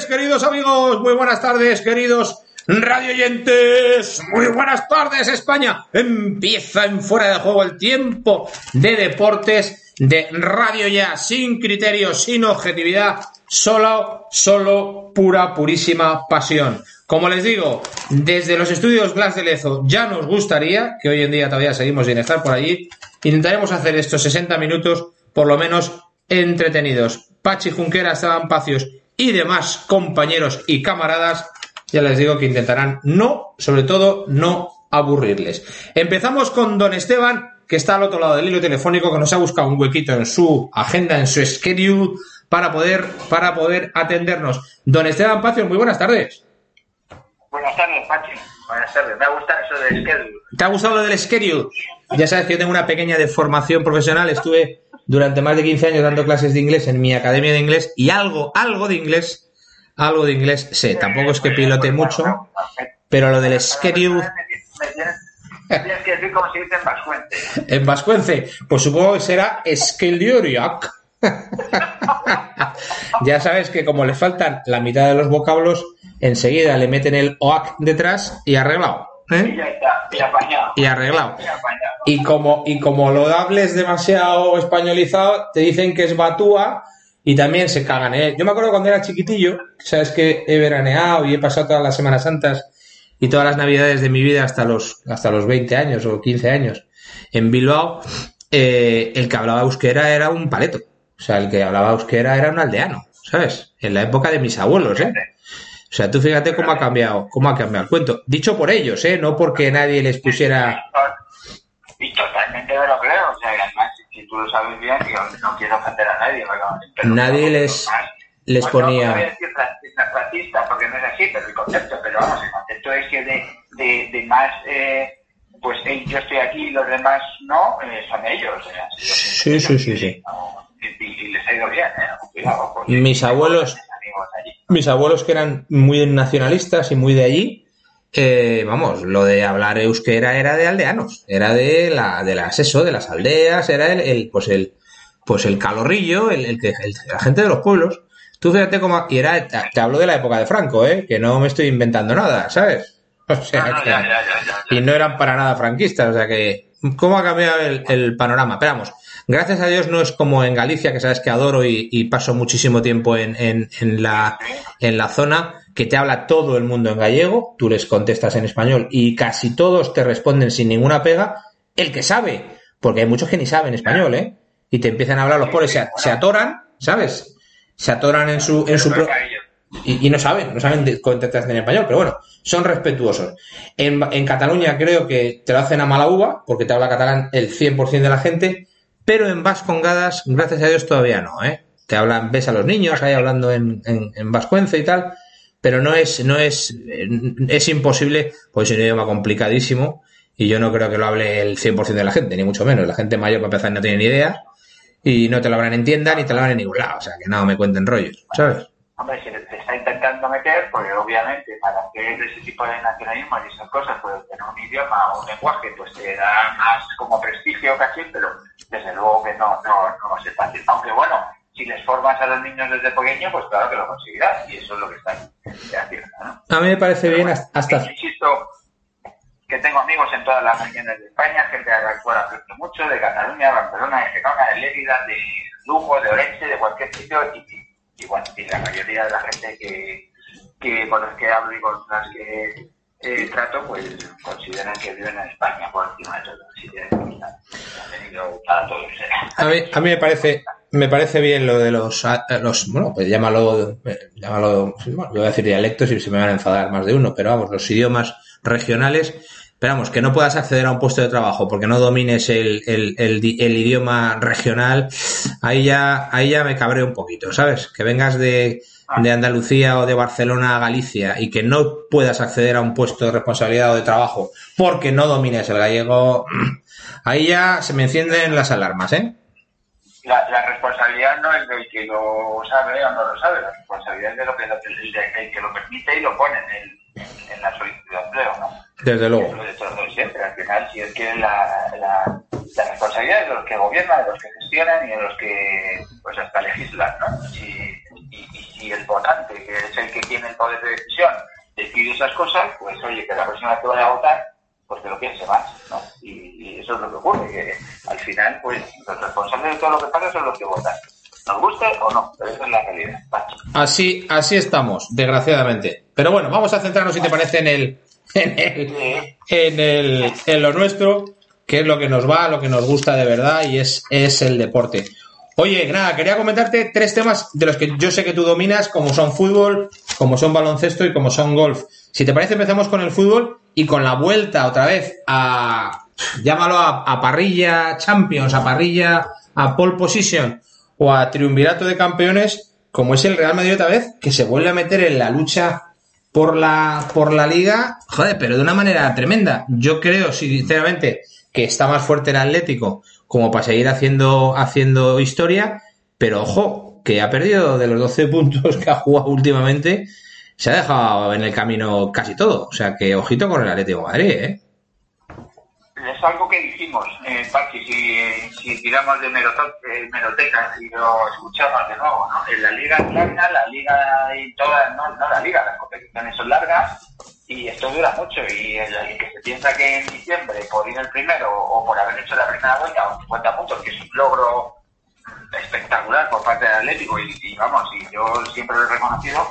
Queridos amigos. Muy buenas tardes, queridos radioyentes. Muy buenas tardes, España. Empieza en fuera de juego el tiempo de deportes de Radio Ya, sin criterio, sin objetividad, solo, solo pura, purísima pasión. Como les digo, desde los estudios Glass de Lezo ya nos gustaría, que hoy en día todavía seguimos sin estar por allí, intentaremos hacer estos 60 minutos por lo menos entretenidos. Pachi Junquera, Esteban Pacios y demás compañeros y camaradas, ya les digo que intentarán no, sobre todo, no aburrirles. Empezamos con don Esteban, que está al otro lado del hilo telefónico, que nos ha buscado un huequito en su agenda, en su schedule, para poder, para poder atendernos. Don Esteban Pacio, muy buenas tardes. Buenas tardes, Pachi. Buenas tardes. Me ha gustado eso del schedule. ¿Te ha gustado lo del schedule? Ya sabes que yo tengo una pequeña deformación profesional. Estuve durante más de 15 años dando clases de inglés en mi academia de inglés y algo, algo de inglés, algo de inglés sé. Tampoco es que pilote mucho, pero lo del schedule... Tienes que decir como se dice en vascuence. En vascuence, pues supongo que será scheduriac. ya sabes que como le faltan la mitad de los vocablos, enseguida le meten el oac detrás y arreglado. ¿Eh? Y ya está, y apañado. Y arreglado. Y apañado. Y como, y como lo hables demasiado españolizado, te dicen que es batúa y también se cagan. ¿eh? Yo me acuerdo cuando era chiquitillo, sabes que he veraneado y he pasado todas las Semanas Santas y todas las Navidades de mi vida hasta los, hasta los 20 años o 15 años en Bilbao, eh, el que hablaba euskera era un paleto. O sea, el que hablaba euskera era un aldeano, ¿sabes? En la época de mis abuelos, ¿eh? O sea, tú fíjate cómo ha cambiado, cómo ha cambiado el cuento. Dicho por ellos, ¿eh? No porque nadie les pusiera... Y totalmente me lo creo. O sea, además, si tú lo sabes bien, yo no quiero ofender a nadie. Pero Nadie les- más- les ponía- No voy a decir racista, porque no es así, pero el concepto, pero vamos, el concepto es que de, de, de más, eh, pues hey, yo estoy aquí y los demás no, eh, son ellos. eh, Sí, sí, sí, sí. y, y- les ha ido bien, ¿eh? Cuidado, Mis abuelos- allí. mis abuelos que eran muy nacionalistas y muy de allí, eh, vamos, lo de hablar euskera era de aldeanos, era de la, de las eso, de las aldeas, era el, el, pues el, pues el calorrillo, el, el que, el- la gente de los pueblos. Tú fíjate cómo, y era, te, hablo de la época de Franco, eh, que no me estoy inventando nada, ¿sabes? O sea, No, no, que- ya, ya, ya, ya, ya. y no eran para nada franquistas, o sea que, ¿cómo ha cambiado el, el panorama? Pero vamos, gracias a Dios no es como en Galicia, que sabes que adoro y, paso muchísimo tiempo en, en, en la, en la zona, que te habla todo el mundo en gallego, tú les contestas en español y casi todos te responden sin ninguna pega, el que sabe, porque hay muchos que ni saben español, ¿eh? Y te empiezan a hablar los pobres, se, atoran, ¿sabes? Se atoran en su, en su, pro- y, no saben, no saben contestar en español, pero bueno, son respetuosos. En, en Cataluña creo que te lo hacen a mala uva, porque te habla catalán el 100% de la gente, pero en Vascongadas, gracias a Dios, todavía no, ¿eh? Te hablan, ves a los niños ahí hablando en, en, en y tal, pero no es, no es, eh, es imposible, pues es un idioma complicadísimo, y yo no creo que lo hable el 100% de la gente, ni mucho menos. La gente mayor, para empezar, no tiene ni idea, y no te lo hablan en tienda, ni te lo hablan en ningún lado, o sea, que no me cuenten rollos, ¿sabes? Hombre, si te está intentando meter, pues obviamente para hacer ese tipo de nacionalismo y esas cosas, pues tener un idioma o un lenguaje, pues te da más como prestigio casi, pero desde luego que no, no, no va a ser fácil. Aunque bueno, si les formas a los niños desde pequeño, pues claro que lo conseguirás, y eso es lo que están haciendo, ¿no? A mí me parece bien Bueno, hasta... Insisto que tengo amigos en todas las regiones de España, gente a la cual mucho, de Cataluña, Barcelona, de Gerona, de Lérida, de Lugo, de Orense, de cualquier sitio, y, y bueno, y la mayoría de la gente que, que con los que hablo y con las que eh, trato, pues consideran que viven en España por encima de todo. Si tienen que a todos. A mí, a mí me parece me parece bien lo de los, los bueno, pues llámalo, llámalo, bueno, voy a decir dialectos y se me van a enfadar más de uno, pero vamos, los idiomas regionales, pero vamos, que no puedas acceder a un puesto de trabajo porque no domines el, el, el, idioma regional, ahí ya, ahí ya me cabré un poquito, ¿sabes? Que vengas de, de Andalucía o de Barcelona a Galicia y que no puedas acceder a un puesto de responsabilidad o de trabajo porque no domines el gallego, ahí ya se me encienden las alarmas, ¿eh? La, la responsabilidad no es del que lo sabe o no lo sabe, la responsabilidad es de lo que, el, que lo permite y lo pone en, en, la solicitud de empleo, ¿no? Desde luego. siempre, al final, si es que la, la, la, responsabilidad es de los que gobiernan, de los que gestionan y de los que, pues, hasta legislan, ¿no? Si, y el votante, que es el que tiene el poder de decisión, decide esas cosas, pues oye, que la próxima vez que vaya a votar, pues que lo piense más, ¿no? Y, eso es lo que ocurre, que al final, pues los responsables de todo lo que pasa son los que votan. Nos guste o no, pero esa es la realidad. Así, así estamos, desgraciadamente. Pero bueno, vamos a centrarnos, si te parece, en el, en el, en lo nuestro, que es lo que nos va, lo que nos gusta de verdad y es, es el deporte. Oye, nada, quería comentarte tres temas de los que yo sé que tú dominas, como son fútbol, como son baloncesto y como son golf. Si te parece, empezamos con el fútbol y con la vuelta otra vez a, llámalo a, parrilla Champions, a parrilla, a pole position o a triunvirato de campeones, como es el Real Madrid otra vez, que se vuelve a meter en la lucha por la, por la liga, joder, pero de una manera tremenda. Yo creo, sinceramente, que está más fuerte el Atlético como para seguir haciendo, haciendo historia, pero ojo, que ha perdido de los 12 puntos que ha jugado últimamente, se ha dejado en el camino casi todo. O sea que ojito con el Atlético Madrid, ¿eh? Es algo que dijimos, eh, si, si tiramos de meroteca y lo escuchamos de nuevo, ¿no? En la liga es la liga y todas, no, no la liga, las competiciones son largas y esto dura mucho y el, que se piensa que en diciembre por ir el primero o por haber hecho la primera vuelta o 50 puntos, que es un logro espectacular por parte del Atlético y, vamos, y yo siempre lo he reconocido,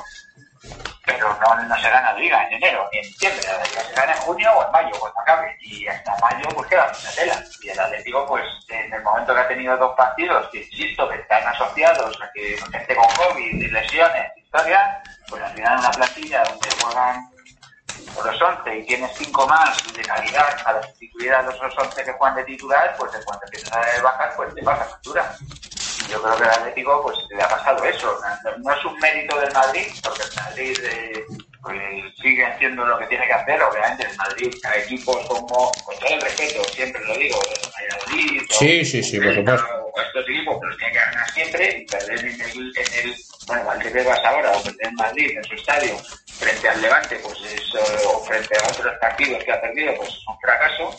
pero no, no se gana liga en enero ni en diciembre, la liga se gana en junio o en mayo, cuando acabe, y hasta mayo pues queda mucha tela. Y el Atlético pues en el momento que ha tenido dos partidos, que insisto, que están asociados a que gente con COVID, lesiones, historia, pues al final una plantilla donde juegan los 11 y tienes 5 más de calidad para sustituir a los 11 que juegan de titular, pues en cuanto empiezas a bajar, pues te baja factura. Yo creo que al Atlético pues le ha pasado eso. No, es un mérito del Madrid, porque el Madrid eh, pues, sigue haciendo lo que tiene que hacer. Obviamente el Madrid a equipos como, con todo el respeto, siempre lo digo, el Valladolid, sí, sí, sí, por supuesto. O estos equipos, pero tiene que ganar siempre y perder en el, en el bueno, vas ahora o perder en Madrid, en su estadio, frente al Levante, pues es, o frente a otros partidos que ha perdido, pues es un fracaso.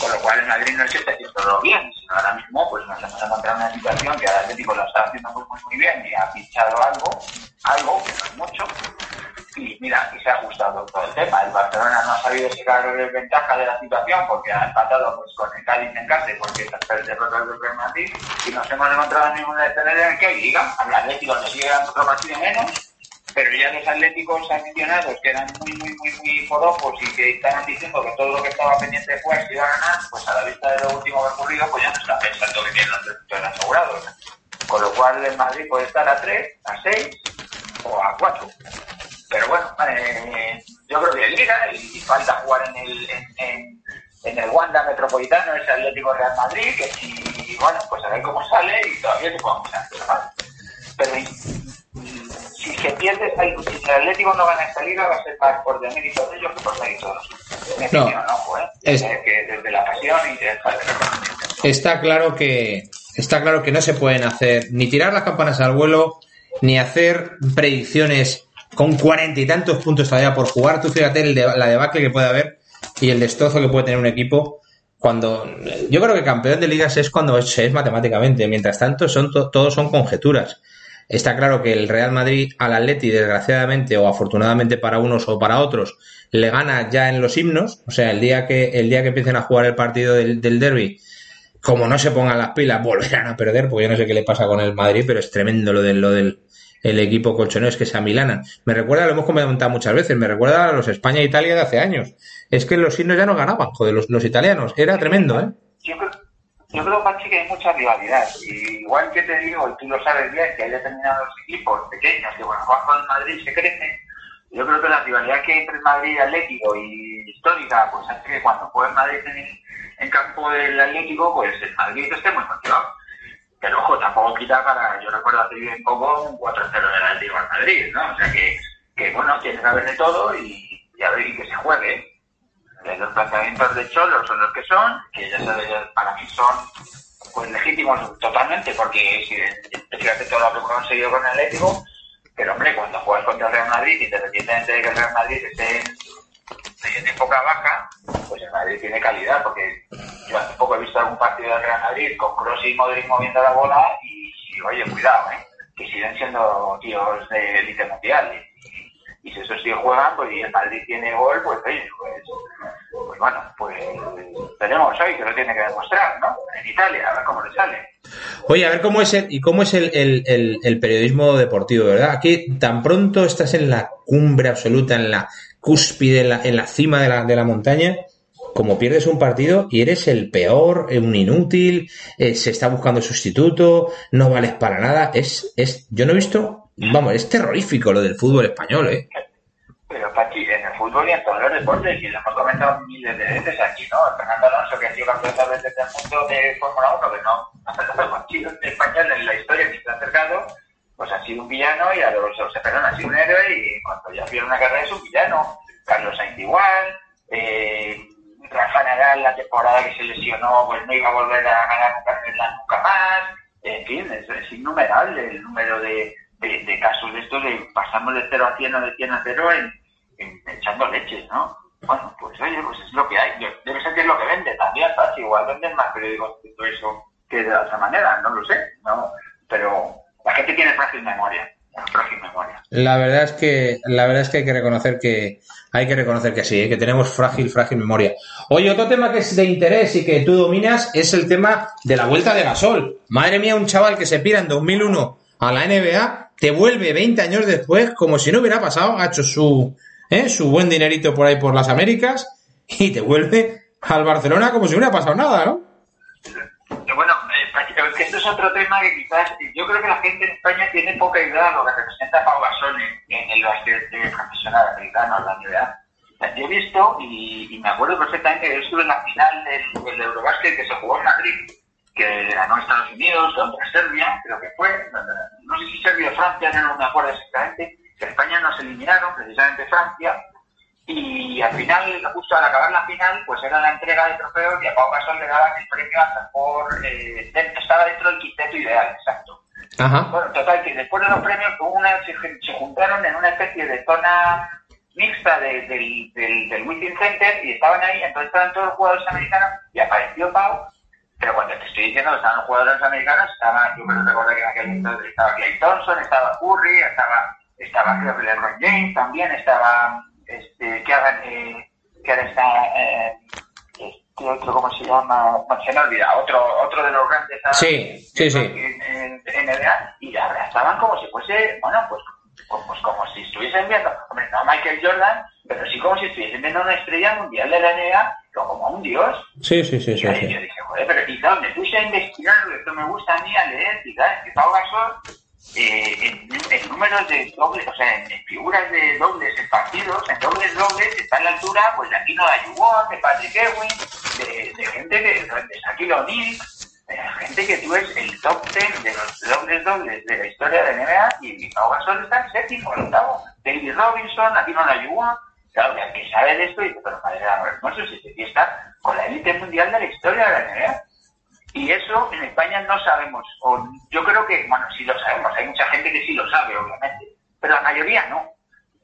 Con lo cual el Madrid no es que esté haciendo bien, sino ahora mismo pues nos hemos encontrado en una situación que el Atlético lo está haciendo muy, muy, muy bien y ha pinchado algo, algo, que no es mucho, y mira, y se ha ajustado todo el tema. El Barcelona no ha sabido sacar ventaja de la situación porque ha empatado pues, con el Cádiz en casa porque está el derrotado del Real Madrid y nos hemos encontrado en ningún escenario en el que hay liga. Al Atlético le sigue dando otro partido menos, pero ya los atléticos aficionados que eran muy, muy, muy, muy forofos y que estaban diciendo que todo lo que estaba pendiente de jugar iba a ganar, pues a la vista de lo último que ha ocurrido, pues ya no están pensando que tienen los asegurados. Con lo cual el Madrid puede estar a 3, a 6 o a 4. Pero bueno, eh, yo creo que liga y, falta jugar en el, en, en, el Wanda Metropolitano, ese Atlético Real Madrid, que si, bueno, pues a ver cómo sale y todavía se puede pasar. Pero si se pierde, si el Atlético no gana esta liga, va a ser más por demérito de ellos que por mérito de nosotros. no, ¿eh? es, que desde la pasión y desde Está claro que está claro que no se pueden hacer ni tirar las campanas al vuelo ni hacer predicciones con cuarenta y tantos puntos todavía por jugar. Tú fíjate el de, la debacle que puede haber y el destrozo que puede tener un equipo cuando yo creo que campeón de ligas es cuando se es matemáticamente. Mientras tanto, son todos son conjeturas. Está claro que el Real Madrid al Atleti, desgraciadamente o afortunadamente para unos o para otros, le gana ya en los himnos. O sea, el día que, el día que empiecen a jugar el partido del, del derby, como no se pongan las pilas, volverán a perder, porque yo no sé qué le pasa con el Madrid, pero es tremendo lo del, lo del, el equipo colchonero es que se amilanan. Me recuerda, lo hemos comentado muchas veces, me recuerda a los España e Italia de hace años. Es que los signos ya no ganaban, joder, los, los italianos. Era tremendo, ¿eh? Yo creo, Pachi, que hay mucha rivalidad. Y igual que te digo, y tú lo sabes bien, que hay determinados equipos pequeños que, bueno, cuando el Madrid se crece, yo creo que la rivalidad que hay entre Madrid y Atlético y histórica, pues hace que cuando juegue el Madrid en, en campo del Atlético, pues el Madrid esté muy motivado. Pero ojo, tampoco quita para, yo recuerdo hace bien poco un 4-0 del Atlético al Madrid, ¿no? O sea que, que bueno, tiene que haber de todo y, y a ver y que se juegue. Los planteamientos de Cholo son los que son, que ya sabes, para mí son pues legítimos totalmente, porque si fíjate todo lo que hemos conseguido con el Atlético, pero hombre, cuando juegas contra el Real Madrid, independientemente de que el Real Madrid esté en época baja, pues el Madrid tiene calidad, porque yo hace poco he visto algún partido del Real Madrid con Kroos y Modric moviendo la bola y, y, oye, cuidado, ¿eh? que siguen siendo tíos de élite mundial. Y, si esos tíos juegan, pues y el Madrid tiene gol, pues oye, pues, pues bueno, pues tenemos hoy que lo tiene que demostrar, ¿no? En Italia, a ver cómo le sale. Oye, a ver cómo es el, y cómo es el, el, el, periodismo deportivo, ¿verdad? Aquí tan pronto estás en la cumbre absoluta, en la cúspide, en la, cima de la, de la montaña, como pierdes un partido y eres el peor, un inútil, eh, se está buscando sustituto, no vales para nada, es, es, yo no he visto, vamos, es terrorífico lo del fútbol español, ¿eh? Pero Pachi, en el fútbol y en todos los deportes, y lo hemos comentado miles de veces aquí, ¿no? Fernando Alonso, que ha sido campeón de veces del mundo de Fórmula 1, que no ha sido español en la historia que se ha acercado, pues ha sido un villano y a los, perdón, ha sido un héroe y cuando ya pierde una carrera es un villano. Carlos Sainz igual, eh, Rafa Nadal la temporada que se lesionó pues no iba a volver a ganar nunca más, en fin, es, es innumerable el número de, de, casos de estos de pasamos de 0 a 100 o de 100 a 0 en, echando leches, ¿no? Bueno, pues oye, pues es lo que hay, debe ser que es lo que vende también, ¿sabes? Igual venden más periódicos que todo eso que de otra manera, no lo sé, ¿no? Pero la gente tiene frágil memoria. Frágil memoria. La verdad es que la verdad es que hay que reconocer que hay que reconocer que sí, ¿eh? que tenemos frágil frágil memoria. Oye, otro tema que es de interés y que tú dominas es el tema de la vuelta de Gasol. Madre mía, un chaval que se pira en 2001 a la NBA te vuelve 20 años después como si no hubiera pasado, ha hecho su ¿eh? su buen dinerito por ahí por las Américas y te vuelve al Barcelona como si no hubiera pasado nada, ¿no? Bueno, eh, esto es otro tema que quizás yo creo que la gente en España tiene poca idea de lo que representa Pau Gasol en, el básquet profesional americano, la NBA. Yo he visto y, y, me acuerdo perfectamente que yo estuve en la final del, del Eurobásquet que se jugó en Madrid, que ganó Estados Unidos contra Serbia, creo que fue, no sé si Serbia o Francia, no me acuerdo exactamente, que España nos eliminaron, precisamente Francia, y al final, justo al acabar la final, pues era la entrega de trofeos y a Pau Gasol le daban el premio hasta por... Eh, estaba dentro del quinteto ideal, exacto. Ajá. Bueno, total, que después de los premios una, se, se, juntaron en una especie de zona mixta de, del, del, del Within Center y estaban ahí, entonces estaban todos los jugadores americanos y apareció Pau, pero cuando te estoy diciendo que estaban los jugadores americanos, estaba, yo me recuerdo que en aquel entonces estaba Clay Thompson, estaba Curry, estaba, estaba creo que LeBron James también, estaba este, que hagan, eh, que ahora está, eh, este otro, ¿cómo se llama? Bueno, se me olvida, otro, otro de los grandes sí, sí, sí. En, en, NBA, y ahora estaban como si fuese, bueno, pues, pues como si estuviesen viendo, hombre, no Michael Jordan, pero sí como si estuviesen viendo una estrella mundial de la NBA, como un dios. Sí, sí, sí. Y sí, ahí sí. yo dije, joder, pero quizás me puse a investigar, esto me gusta a mí a leer, quizás, que Pau Gasol eh, en, en, números de dobles, o sea, en, en, figuras de dobles, en partidos, en dobles dobles, está a la altura pues de Aquino Ayubón, de Patrick Ewing, de, de, gente que, de Shaquille O'Neal, gente que tú es el top 10 de los dobles dobles de la historia de la NBA y Pau Gasol está en séptimo, octavo. David Robinson, Aquino Ayubón, claro, el que sabe de esto dice, pero madre de hermoso, si tío está con la élite mundial de la historia de la NBA. Y eso en España no sabemos, yo creo que, bueno, sí lo sabemos, hay mucha gente que sí lo sabe, obviamente, pero la mayoría no.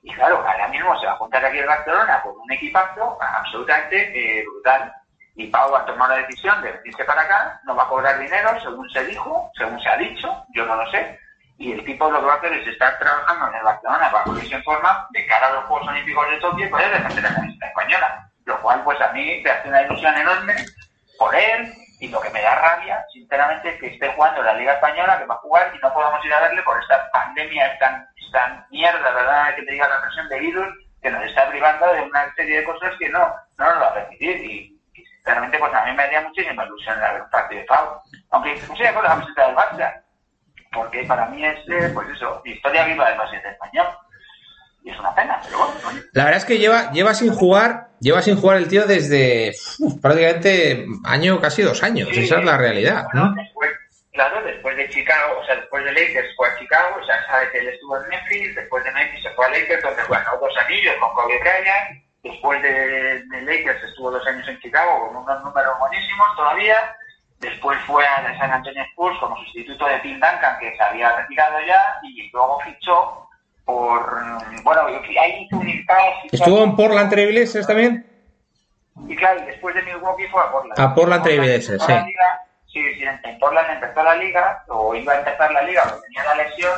Y claro, ahora mismo se va a juntar aquí en Barcelona con un equipazo absolutamente eh, brutal. Y Pau ha tomado la decisión de venirse para acá, no va a cobrar dinero, según se dijo, según se ha dicho, yo no lo sé. Y el tipo lo que va a hacer es estar trabajando en el Barcelona para ponerse en forma de cara a los Juegos Olímpicos de Tokio y poder defender la camiseta española. Lo cual, pues a mí me hace una ilusión enorme por él, Y lo que me da rabia, sinceramente, es que esté jugando la Liga Española, que va a jugar y no podamos ir a verle por esta pandemia, esta, esta mierda, ¿verdad? Que te diga la presión de virus, que nos está privando de una serie de cosas que no, no nos va a permitir. Y, sinceramente, pues a mí me haría muchísima ilusión ver un partido de Pau. Aunque no sea con la camiseta del Barça, porque para mí es, eh, pues eso, historia viva del básquet español. Y es una pena, pero bueno. La verdad es que lleva, lleva sin jugar, lleva sin jugar el tío desde prácticamente año, casi dos años. Esa es la realidad, ¿no? Después, claro, después de Chicago, o sea, después de Lakers fue a Chicago, o sea, sabe que él estuvo en Memphis, después de Memphis se fue a Lakers, donde ganó dos anillos con Kobe Bryant, después de, de Lakers estuvo dos años en Chicago con unos números buenísimos todavía, después fue a San Antonio Spurs como sustituto de Tim Duncan, que se había retirado ya, y luego fichó por. Bueno, ahí hizo un impasse. ¿Estuvo en Portland Trailblazers también? Y claro, después de Milwaukee fue a Portland. A Portland Trailblazers, sí. Sí, sí, en Portland empezó la liga, o iba a empezar la liga, porque tenía la lesión,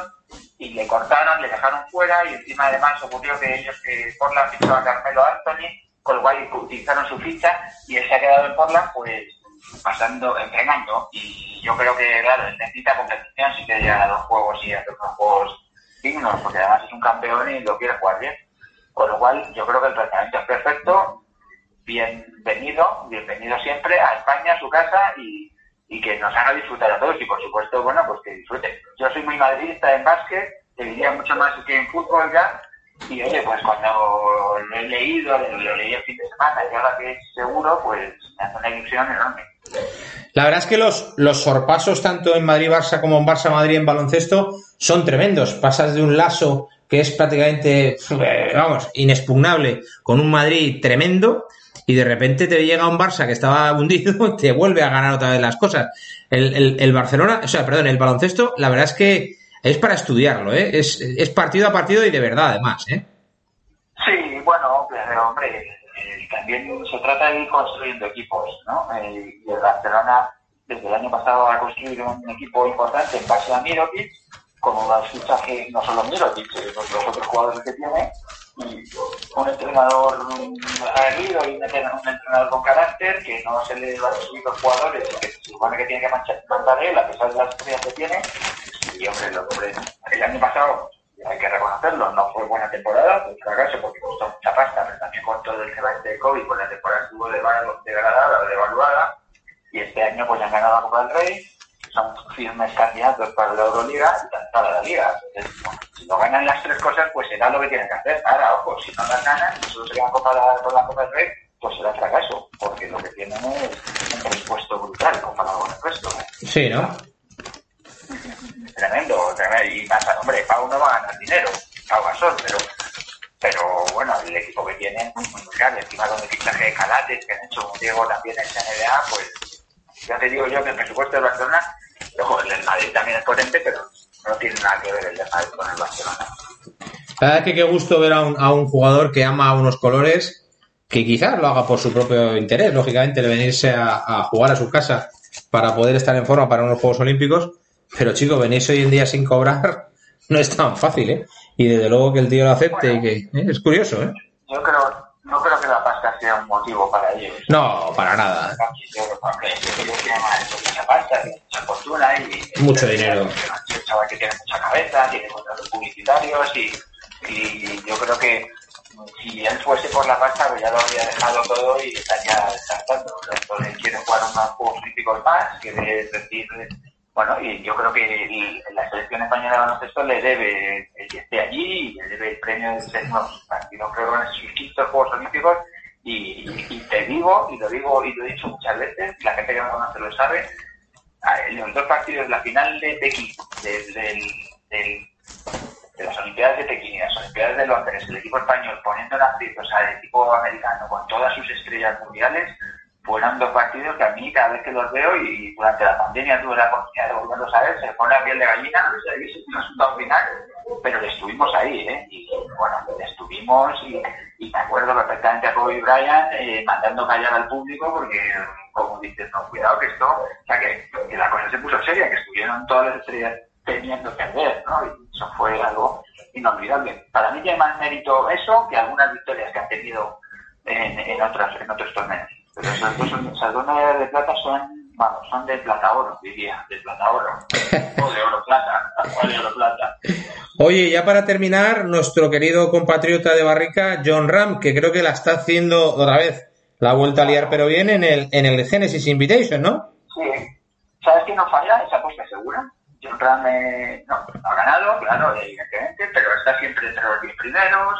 y le cortaron, le dejaron fuera, y encima además ocurrió que ellos, que Portland fichó a Carmelo Anthony, con lo cual utilizaron su ficha, y él se ha quedado en Portland, pues pasando, entrenando, y yo creo que, claro, necesita competición si quiere llegar a los juegos y hacer unos juegos dignos, porque además es un campeón y lo quiere jugar bien. Con lo cual, yo creo que el tratamiento es perfecto, bienvenido, bienvenido siempre a España, a su casa, y, y que nos haga disfrutar a todos, y por supuesto, bueno, pues que disfruten. Yo soy muy madridista en básquet, te diría mucho más que en fútbol ya, y oye, pues cuando lo he leído, lo, leí el fin de semana, y ahora que es seguro, pues me hace una ilusión enorme. La verdad es que los, los sorpasos tanto en Madrid-Barça como en Barça-Madrid en baloncesto son tremendos. Pasas de un lazo que es prácticamente, vamos, inexpugnable, con un Madrid tremendo, y de repente te llega un Barça que estaba hundido, te vuelve a ganar otra vez las cosas. El, el, Barcelona, o sea, perdón, el baloncesto, la verdad es que es para estudiarlo, ¿eh? Es, partido a partido y de verdad, además, ¿eh? Sí, bueno, pero, hombre, también se trata de ir construyendo equipos, ¿no? Eh, y el Barcelona desde el año pasado ha construido un equipo importante en base a Mirotic, con unos fichajes, no solo Mirotic, sino los otros jugadores que tiene, un entrenador aguerrido y un entrenador con carácter, que no se le va a subir los jugadores, que se supone que tiene que mandar él, a pesar de las experiencias que tiene, y hombre, lo, hombre, el año pasado hay que reconocerlo, no fue buena temporada, un fracaso porque costó mucha pasta, pero también con todo el tema de COVID, pues la temporada estuvo degradada o devaluada, y este año pues han ganado la Copa del Rey, son firmes candidatos para la Euroliga y para la Liga. Entonces, si no ganan las tres cosas, pues será lo que tienen que hacer. Ahora, ojo, si no las ganan y solo se quedan con la Copa del Rey, pues será fracaso, porque lo que tienen es un presupuesto brutal comparado con el resto. ¿eh? Sí, ¿no? tremendo, tremendo. Y pasa, hombre, Pau no va a ganar dinero, Pau Gasol, pero, pero bueno, el equipo que tiene es muy, muy grande. Encima con el fichaje de Calates, que han hecho un Diego también en NBA, pues ya te digo yo que el presupuesto de Barcelona, ojo, el del Madrid también es potente, pero no tiene nada que ver el de Madrid con el Barcelona. La verdad es que qué gusto ver a un, a un jugador que ama unos colores que quizás lo haga por su propio interés, lógicamente, de venirse a, a, jugar a su casa para poder estar en forma para unos Juegos Olímpicos, pero chicos, venís hoy en día sin cobrar no es tan fácil, ¿eh? Y desde luego que el tío lo acepte y que ¿eh? es curioso, ¿eh? Yo creo, no creo que la pasta sea un motivo para ellos. No, para nada. Mucho dinero. Un chaval que tiene mucha cabeza, tiene contratos publicitarios y, y yo creo que si él fuese por la pasta, pues ya lo habría dejado todo y estaría descansando. Entonces quiere jugar unos Juegos Olímpicos más, quiere decir bueno, y yo creo que la selección española de baloncesto le debe el que esté allí y le debe el premio de ser unos partidos, creo en sus quintos Juegos Olímpicos. Y, te digo, y lo digo y lo he dicho muchas veces, la gente que me conoce lo sabe, en los dos partidos, la final de Pekín, de las Olimpiadas de Pekín y las Olimpiadas de Londres, el equipo español poniendo en aprieto, o sea, el equipo americano con todas sus estrellas mundiales, fueron dos partidos que a mí cada vez que los veo y durante la pandemia tuve la oportunidad de volverlos a ver, se pone a piel de gallina, no es un resultado final, pero estuvimos ahí, ¿eh? Y bueno, estuvimos y, me acuerdo perfectamente a Kobe Bryant eh, mandando callar al público porque, como dices, no, cuidado que esto, o sea, que, que la cosa se puso seria, que estuvieron todas las estrellas teniendo que ver, ¿no? Y eso fue algo inolvidable. Para mí tiene más mérito eso que algunas victorias que han tenido en, en, otras, en otros torneos. Pero esas dos, esas dos medallas de plata son vamos, son de plata oro, diría, de plata oro. o de oro plata, o de oro plata. Oye, ya para terminar, nuestro querido compatriota de Barrica, John Ram, que creo que la está haciendo otra vez la vuelta a liar, pero bien en el, en el Genesis Invitation, ¿no? Sí. ¿Sabes quién no falla? Esa apuesta segura. John Ram eh, no, ha ganado, claro, evidentemente, pero está siempre entre los 10 primeros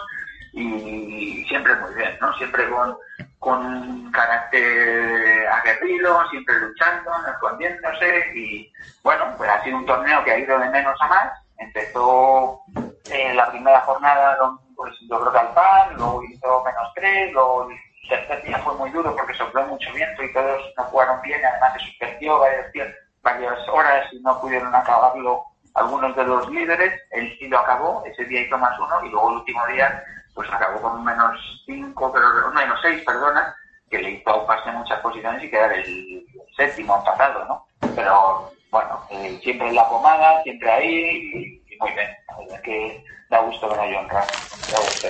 y siempre muy bien, ¿no? Siempre con, con carácter aguerrido, siempre luchando, escondiéndose y bueno, pues ha sido un torneo que ha ido de menos a más. Empezó en la primera jornada pues, yo creo que al par, luego hizo menos tres, luego el tercer día fue muy duro porque sopló mucho viento y todos no jugaron bien, además se suspendió varias, varias horas y no pudieron acabarlo algunos de los líderes, él sí lo acabó, ese día hizo más uno y luego el último día pues acabó con un menos 5, pero un menos 6, perdona, que le hizo auparse en muchas posiciones y quedar el séptimo empatado, ¿no? Pero bueno, eh, siempre en la pomada, siempre ahí y, muy bien. La verdad que da gusto ver a John Ram, gusto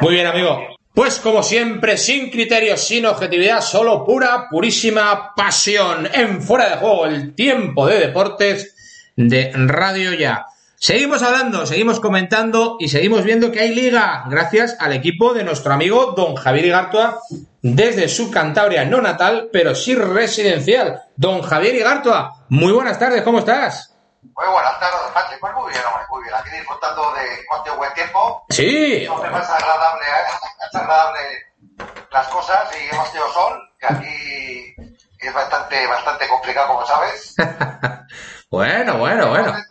Muy bien, amigo. Pues como siempre, sin criterios, sin objetividad, solo pura, purísima pasión. En fuera de juego, el tiempo de deportes de Radio Ya. Seguimos hablando, seguimos comentando y seguimos viendo que hay liga gracias al equipo de nuestro amigo don Javier Igartua desde su Cantabria no natal, pero sí residencial. Don Javier Igartua, muy buenas tardes, ¿cómo estás? Muy buenas tardes, Patrick. Pues muy bien, hombre, muy bien. Aquí disfrutando de cuánto buen tiempo. Sí. Hombre, más agradable, más agradable las cosas y hemos tenido sol, que aquí es bastante, bastante complicado, como sabes. Bueno, bueno, bueno. Además,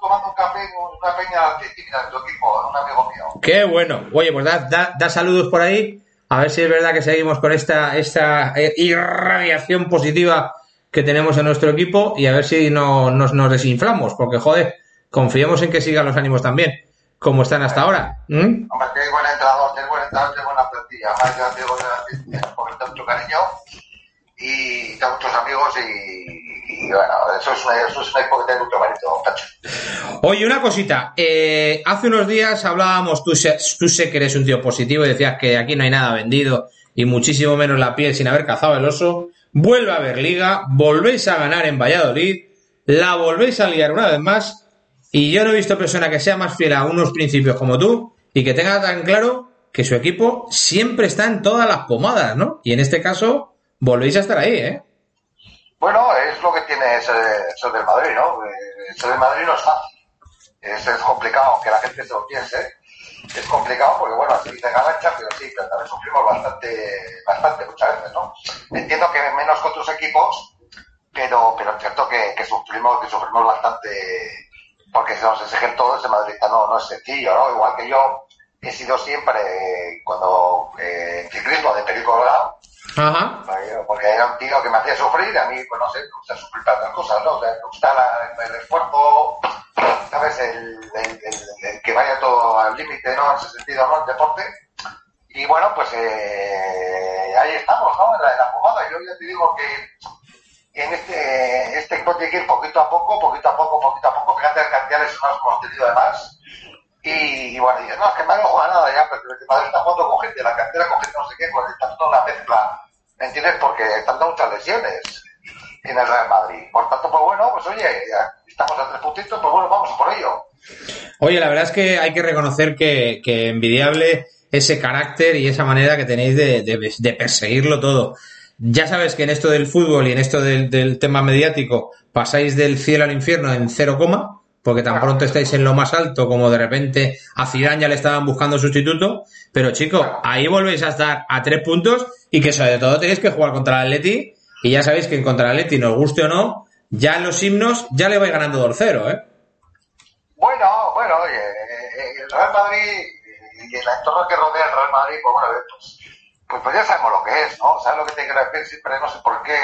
tomando un café una peña de tu equipo, un amigo mío. Qué bueno. Oye, pues da, da, saludos por ahí. A ver si es verdad que seguimos con esta, esta eh, irradiación positiva que tenemos en nuestro equipo y a ver si no, nos, nos desinflamos, porque joder, confiemos en que sigan los ánimos también, como están hasta ahora. ¿Mm? Hombre, que buen entrenador, que buen entrenador, que buena plantilla. Además, yo digo por mucho cariño y tengo muchos amigos y y bueno, eso es, Oye, una cosita. Eh, hace unos días hablábamos, tú sé, tú sé que eres un tío positivo y decías que aquí no hay nada vendido y muchísimo menos la piel sin haber cazado el oso. Vuelve a haber liga, volvéis a ganar en Valladolid, la volvéis a liar una vez más y yo no he visto persona que sea más fiel a unos principios como tú y que tenga tan claro que su equipo siempre está en todas las pomadas, ¿no? Y en este caso volvéis a estar ahí, ¿eh? Bueno, es lo que tiene ese, del Madrid, ¿no? Eso del Madrid no es fácil. Es, complicado que la gente se lo piense. Es complicado porque, bueno, así se gana pero sí, pero también sufrimos bastante, bastante muchas veces, ¿no? Entiendo que menos que otros equipos, pero, pero es cierto que, que sufrimos, que sufrimos bastante porque se nos exigen todo ese madridista no, es sencillo, ¿no? Igual que yo he sido siempre, cuando eh, en ciclismo de perico colorado, Ajá. Porque era un tío que me hacía sufrir, a mí, pues no sé, me gusta sufrir para otras cosas, ¿no? me gusta el esfuerzo, ¿sabes? El, que vaya todo al límite, ¿no? En ese sentido, ¿no? El deporte. Y bueno, pues eh, ahí estamos, ¿no? En la, en la pomada. Yo ya te digo que en este, este tiene que ir poquito a poco, poquito a poco, poquito a poco. Fíjate las cantidades que hemos tenido además. Y, bueno, y, no, es que Madrid no juega nada ya, pero que Madrid está jugando con gente la cantera, con gente no sé qué, pues está toda una mezcla ¿Me entiendes? Porque están dando muchas lesiones en el Real Madrid. Por tanto, pues bueno, pues oye, estamos a tres puntitos, pues bueno, vamos por ello. Oye, la verdad es que hay que reconocer que, que envidiable ese carácter y esa manera que tenéis de, de, perseguirlo todo. Ya sabes que en esto del fútbol y en esto del, tema mediático pasáis del cielo al infierno en cero coma, porque tan pronto estáis en lo más alto como de repente a Zidane ya le estaban buscando sustituto, pero chicos, ahí volvéis a estar a tres puntos y que sobre todo tenéis que jugar contra el Atleti y ya sabéis que en contra el Atleti, nos guste o no, ya en los himnos ya le vais ganando 2-0, ¿eh? Bueno, bueno, oye, eh, el Real Madrid y el entorno que rodea el Real Madrid, pues bueno, pues, pues, ya sabemos lo que es, ¿no? ¿Sabes lo que te quiero decir? Siempre no sé por qué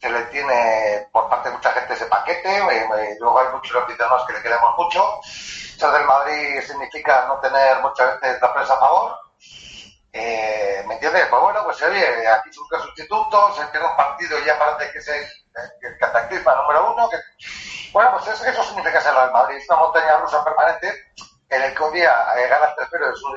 se le tiene por parte de mucha gente ese paquete, eh, eh, luego hay muchos aficionados que le queremos mucho. Ser del Madrid significa no tener muchas veces la prensa a favor, eh, ¿Me entiendes? Pues bueno, pues oye, aquí surge sustitutos, se pierde un partido y ya parece que es el, cataclisma número uno. Bueno, pues eso, significa ser el Madrid, es una montaña rusa permanente en el que un día eh, ganas 3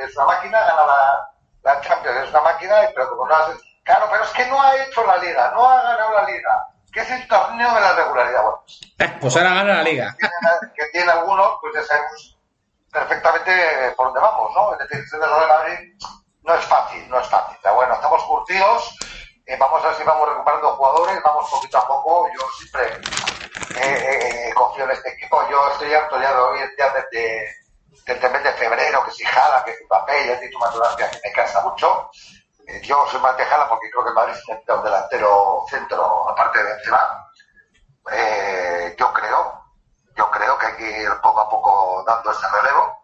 es, una máquina, gana la, la Champions, es una máquina, pero como no has Claro, pero es que no ha hecho la liga, no ha ganado la liga, que es el torneo de la regularidad. Bueno, Pues ahora gana la liga. que tiene, que tiene algunos, pues ya sabemos perfectamente por dónde vamos, ¿no? Es decir, ser del Real Madrid no es fácil, no es fácil. Pero bueno, estamos curtidos, eh, vamos a ver si vamos recuperando jugadores, vamos poquito a poco. Yo siempre eh, eh, confío en este equipo. Yo estoy harto ya de hoy, ya desde, desde el mes de febrero, que si jala, que si papel, ya he dicho Maturancia, que me cansa mucho. Yo soy más de jala porque creo que el Madrid necesita un delantero centro, aparte de Benzema. Eh, yo creo, yo creo que hay que ir poco a poco dando ese relevo.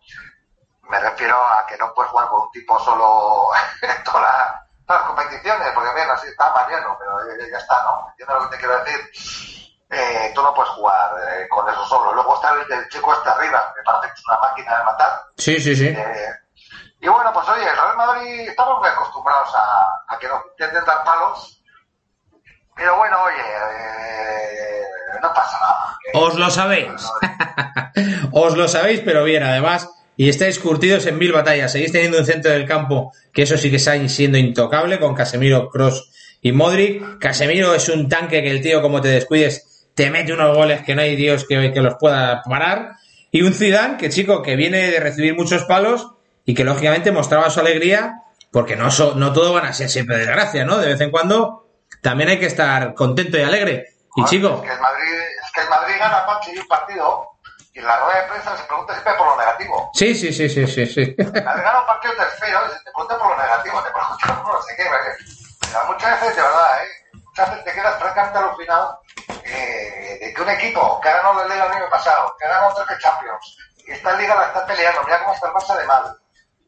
Me refiero a que no puedes jugar con un tipo solo en todas las competiciones, porque bien, así está Mariano, pero eh, ya está, ¿no? ¿Entiendes lo que te quiero decir? Eh, tú no puedes jugar eh, con eso solo. Luego está el del chico este arriba, me parece que es una máquina de matar. Sí, sí, sí. Y bueno, pues oye, el Real Madrid estamos acostumbrados a, a que nos intenten dar palos. Pero bueno, oye, eh, no pasa nada. Que- Os lo sabéis. Os lo sabéis, pero bien, además. Y estáis curtidos en mil batallas. Seguís teniendo un centro del campo que eso sí que está siendo intocable con Casemiro, Cross y Modric. Casemiro es un tanque que el tío, como te descuides, te mete unos goles que no hay Dios que, que los pueda parar. Y un Zidane que, chico, que viene de recibir muchos palos y que lógicamente mostraba su alegría porque no, so- no todo van a ser siempre desgracia, ¿no? De vez en cuando también hay que estar contento y alegre. Y chico, Es que el Madrid, es que el Madrid gana Pachi un partido y en la rueda de prensa se pregunta siempre por lo negativo. sí, sí, sí, sí, sí, sí. Gana un partido tercero y se te pregunta por lo negativo, te pregunta por no sé qué. ¿vale? Pero muchas veces, de verdad, ¿eh? muchas veces te quedas francamente alucinado eh, de que un equipo que ha ganado la Liga el año pasado, que ha ganado tres Champions, y esta Liga la está peleando, mira cómo está el Barça de mal.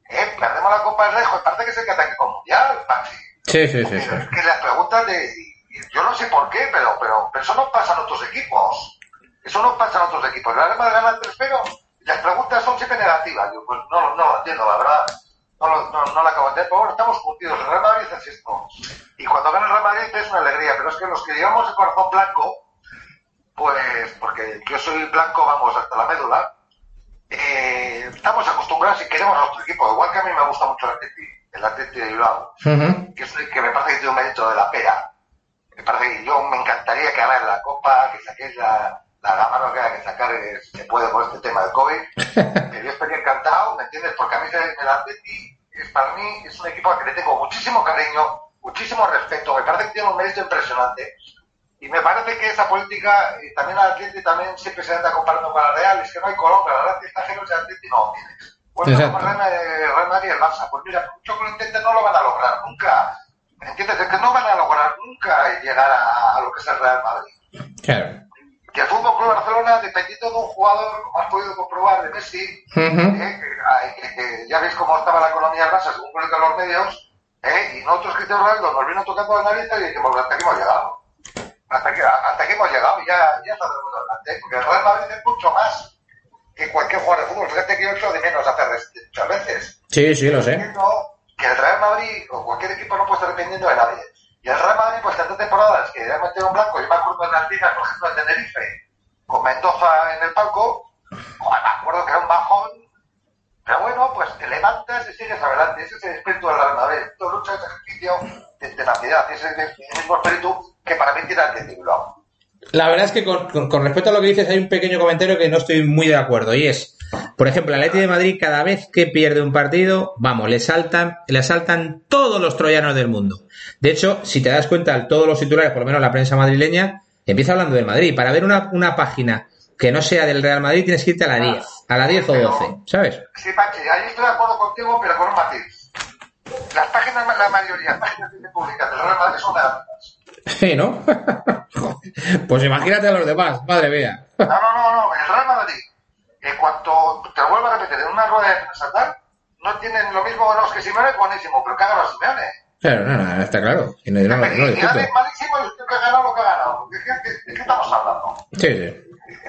Eh, perdemos la Copa del Rey, parece que es el que ataque con Mundial, Pachi. Sí, sí, sí, sí. Pero es que las preguntas de. Yo no sé por qué, pero, pero, pero eso no pasa en otros equipos. Eso no pasa en otros equipos. El Real Madrid gana el 3 pero las preguntas son siempre negativas. Yo, pues no, no lo entiendo, la verdad. No, lo- no, no la acabo de entender. Pero bueno, estamos curtidos. El Real Madrid es esto. Y cuando gana el Real Madrid es una alegría. Pero es que los que llevamos el corazón blanco, pues, porque yo soy blanco, vamos, hasta la médula, eh, estamos acostumbrados y queremos a nuestro equipo. Igual que a mí me gusta mucho el Atleti, el Atleti de Bilbao que, es- que me parece que tiene un mérito de la pera. Me parece que yo me encantaría que ganáis la copa, que saquéis la, la gama que haya que sacar, eh, se puede por este tema del COVID. Pero yo estaría encantado, ¿me entiendes? Porque a mí el Atleti es para mí es un equipo al que le tengo muchísimo cariño, muchísimo respeto. Me parece que tiene un mérito impresionante. Y me parece que esa política, y también al Atleti también siempre se anda comparando con la Real, es que no hay Colombia, la verdad es que extranjeros de Atleti no tienes. Bueno, Real Madrid- y el Barça, pues mira, mucho que lo intenten no lo van a lograr nunca. ¿Me entiendes? Es que no van a lograr nunca llegar a, a lo que es el Real Madrid. Claro. Que el Fútbol Club Barcelona, dependiendo de un jugador, como has podido comprobar, de Messi, eh, que ya veis cómo estaba la economía del Barça, según publican los medios, eh, y nosotros, Cristiano Ronaldo, nos vino tocando la nariz y dijimos, hasta aquí hemos llegado. Hasta aquí, hasta aquí hemos llegado, ya, ya saldremos adelante. Porque el Real Madrid es mucho más que cualquier jugador de fútbol. Fíjate que yo echo de menos hacer muchas veces. Sí, sí, lo sé. Que el Real Madrid o cualquier equipo no puede estar dependiendo de nadie. Y el Real Madrid, pues tantas temporadas que ya metido un blanco, yo me acuerdo en las ligas, por ejemplo, en Tenerife, con Mendoza en el palco, me acuerdo que era un bajón, pero bueno, pues te levantas y sigues adelante. Ese es el espíritu del Real Madrid. Tú lucha es ejercicio de tenacidad, ese es el mismo espíritu que para mí tiene el título. La verdad es que con, con- con respecto a lo que dices, hay un pequeño comentario que no estoy muy de acuerdo. Y es, por ejemplo, el Atleti de Madrid, cada vez que pierde un partido, vamos, le saltan, le saltan todos los troyanos del mundo. De hecho, si te das cuenta, todos los titulares, por lo menos la prensa madrileña, empieza hablando del Madrid. Para ver una, una página que no sea del Real Madrid, tienes que irte a la 10, a la 10 o 12, ¿sabes? Sí, Pachi, ahí estoy de acuerdo contigo, pero con un matiz. Las páginas, la mayoría, las páginas que se publican del Real Madrid son negativas. Sí, ¿no? pues imagínate a los demás, madre mía. No, no, no, no. El Real Madrid, en cuanto te lo vuelvo a repetir, en una rueda de prensa tal, no tienen lo mismo los que Simeone buenísimo, pero que hagan los Simeone. Claro, no, no, está claro. Y no, no, no, es malísimo y usted que ha ganado lo que ha ganado. ¿De qué, de- de qué estamos hablando? Sí, sí.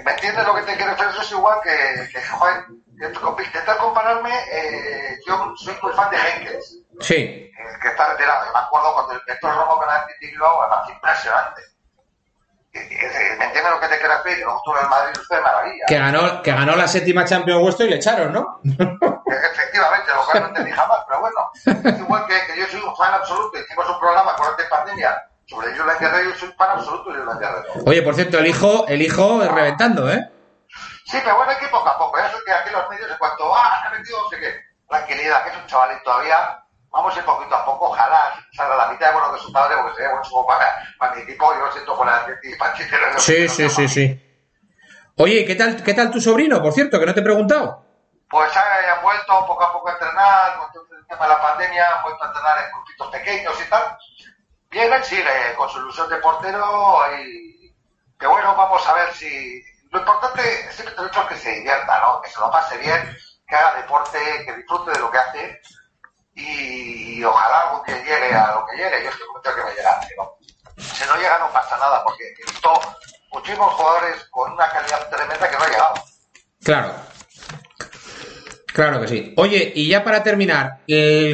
¿Me entiendes lo que te quiero decir? Eso es igual que, que joder, intentar compararme, eh, yo soy muy fan de Henkels, Sí, eh, que está retirado. Yo me acuerdo cuando el Héctor Romo con el además impresionante. ¿Me entiendes lo que te quiero decir? Tú en el Madrid usted de maravilla. que ganó, que ganó la séptima Champions vuestro y le echaron, ¿no? Efectivamente, lo que no entendí jamás, pero bueno, es igual que, que yo soy un fan absoluto, hicimos un programa con esta pandemia sobre Julian Guerrero, yo soy fan absoluto de Julian Guerrero. Oye, por cierto, el hijo, el hijo es reventando, ¿eh? Sí, pero bueno, hay que ir poco a poco, eso que aquí los medios, en cuanto, ah, se ha metido, no sé qué, tranquilidad, que es un chavalito todavía, vamos a ir poquito a poco, ojalá salga la mitad de bueno que su padre, porque sería buen juego para, para mi equipo, yo lo siento por la y para Sí, sí, sí, sí. Oye, ¿qué tal, ¿qué tal tu sobrino, por cierto, que no te he preguntado? Pues ha vuelto poco a poco a entrenar, con el tema de la pandemia, ha vuelto a entrenar en grupitos pequeños y tal. Bien, sigue con su ilusión de portero y que bueno, vamos a ver si... Lo importante, siempre te he dicho, es que se divierta, ¿no? Que se lo pase bien, que haga deporte, que disfrute de lo que hace y, ojalá algún día llegue a lo que llegue. Yo estoy convencido que va a llegar, pero si no llega no pasa nada porque he visto muchísimos jugadores con una calidad tremenda que no ha llegado. Claro, Claro que sí. Oye, y ya para terminar,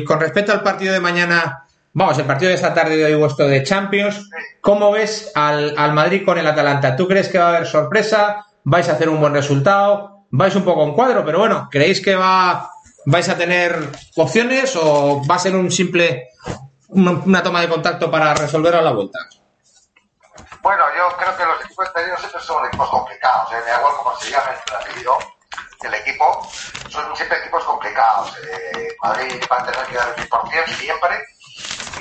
con respecto al partido de mañana, vamos, el partido de esta tarde de hoy vuestro de Champions, ¿cómo ves al, Madrid con el Atalanta? ¿Tú crees que va a haber sorpresa? ¿Vais a hacer un buen resultado? ¿Vais un poco en cuadro? Pero bueno, ¿creéis que va, vais a tener opciones o va a ser un simple, una, toma de contacto para resolver a la vuelta? Bueno, yo creo que los equipos exteriores siempre son equipos complicados, ¿eh? igual como se llama el el equipo, son siempre equipos complicados. Eh, Madrid va a tener que dar el 100% siempre.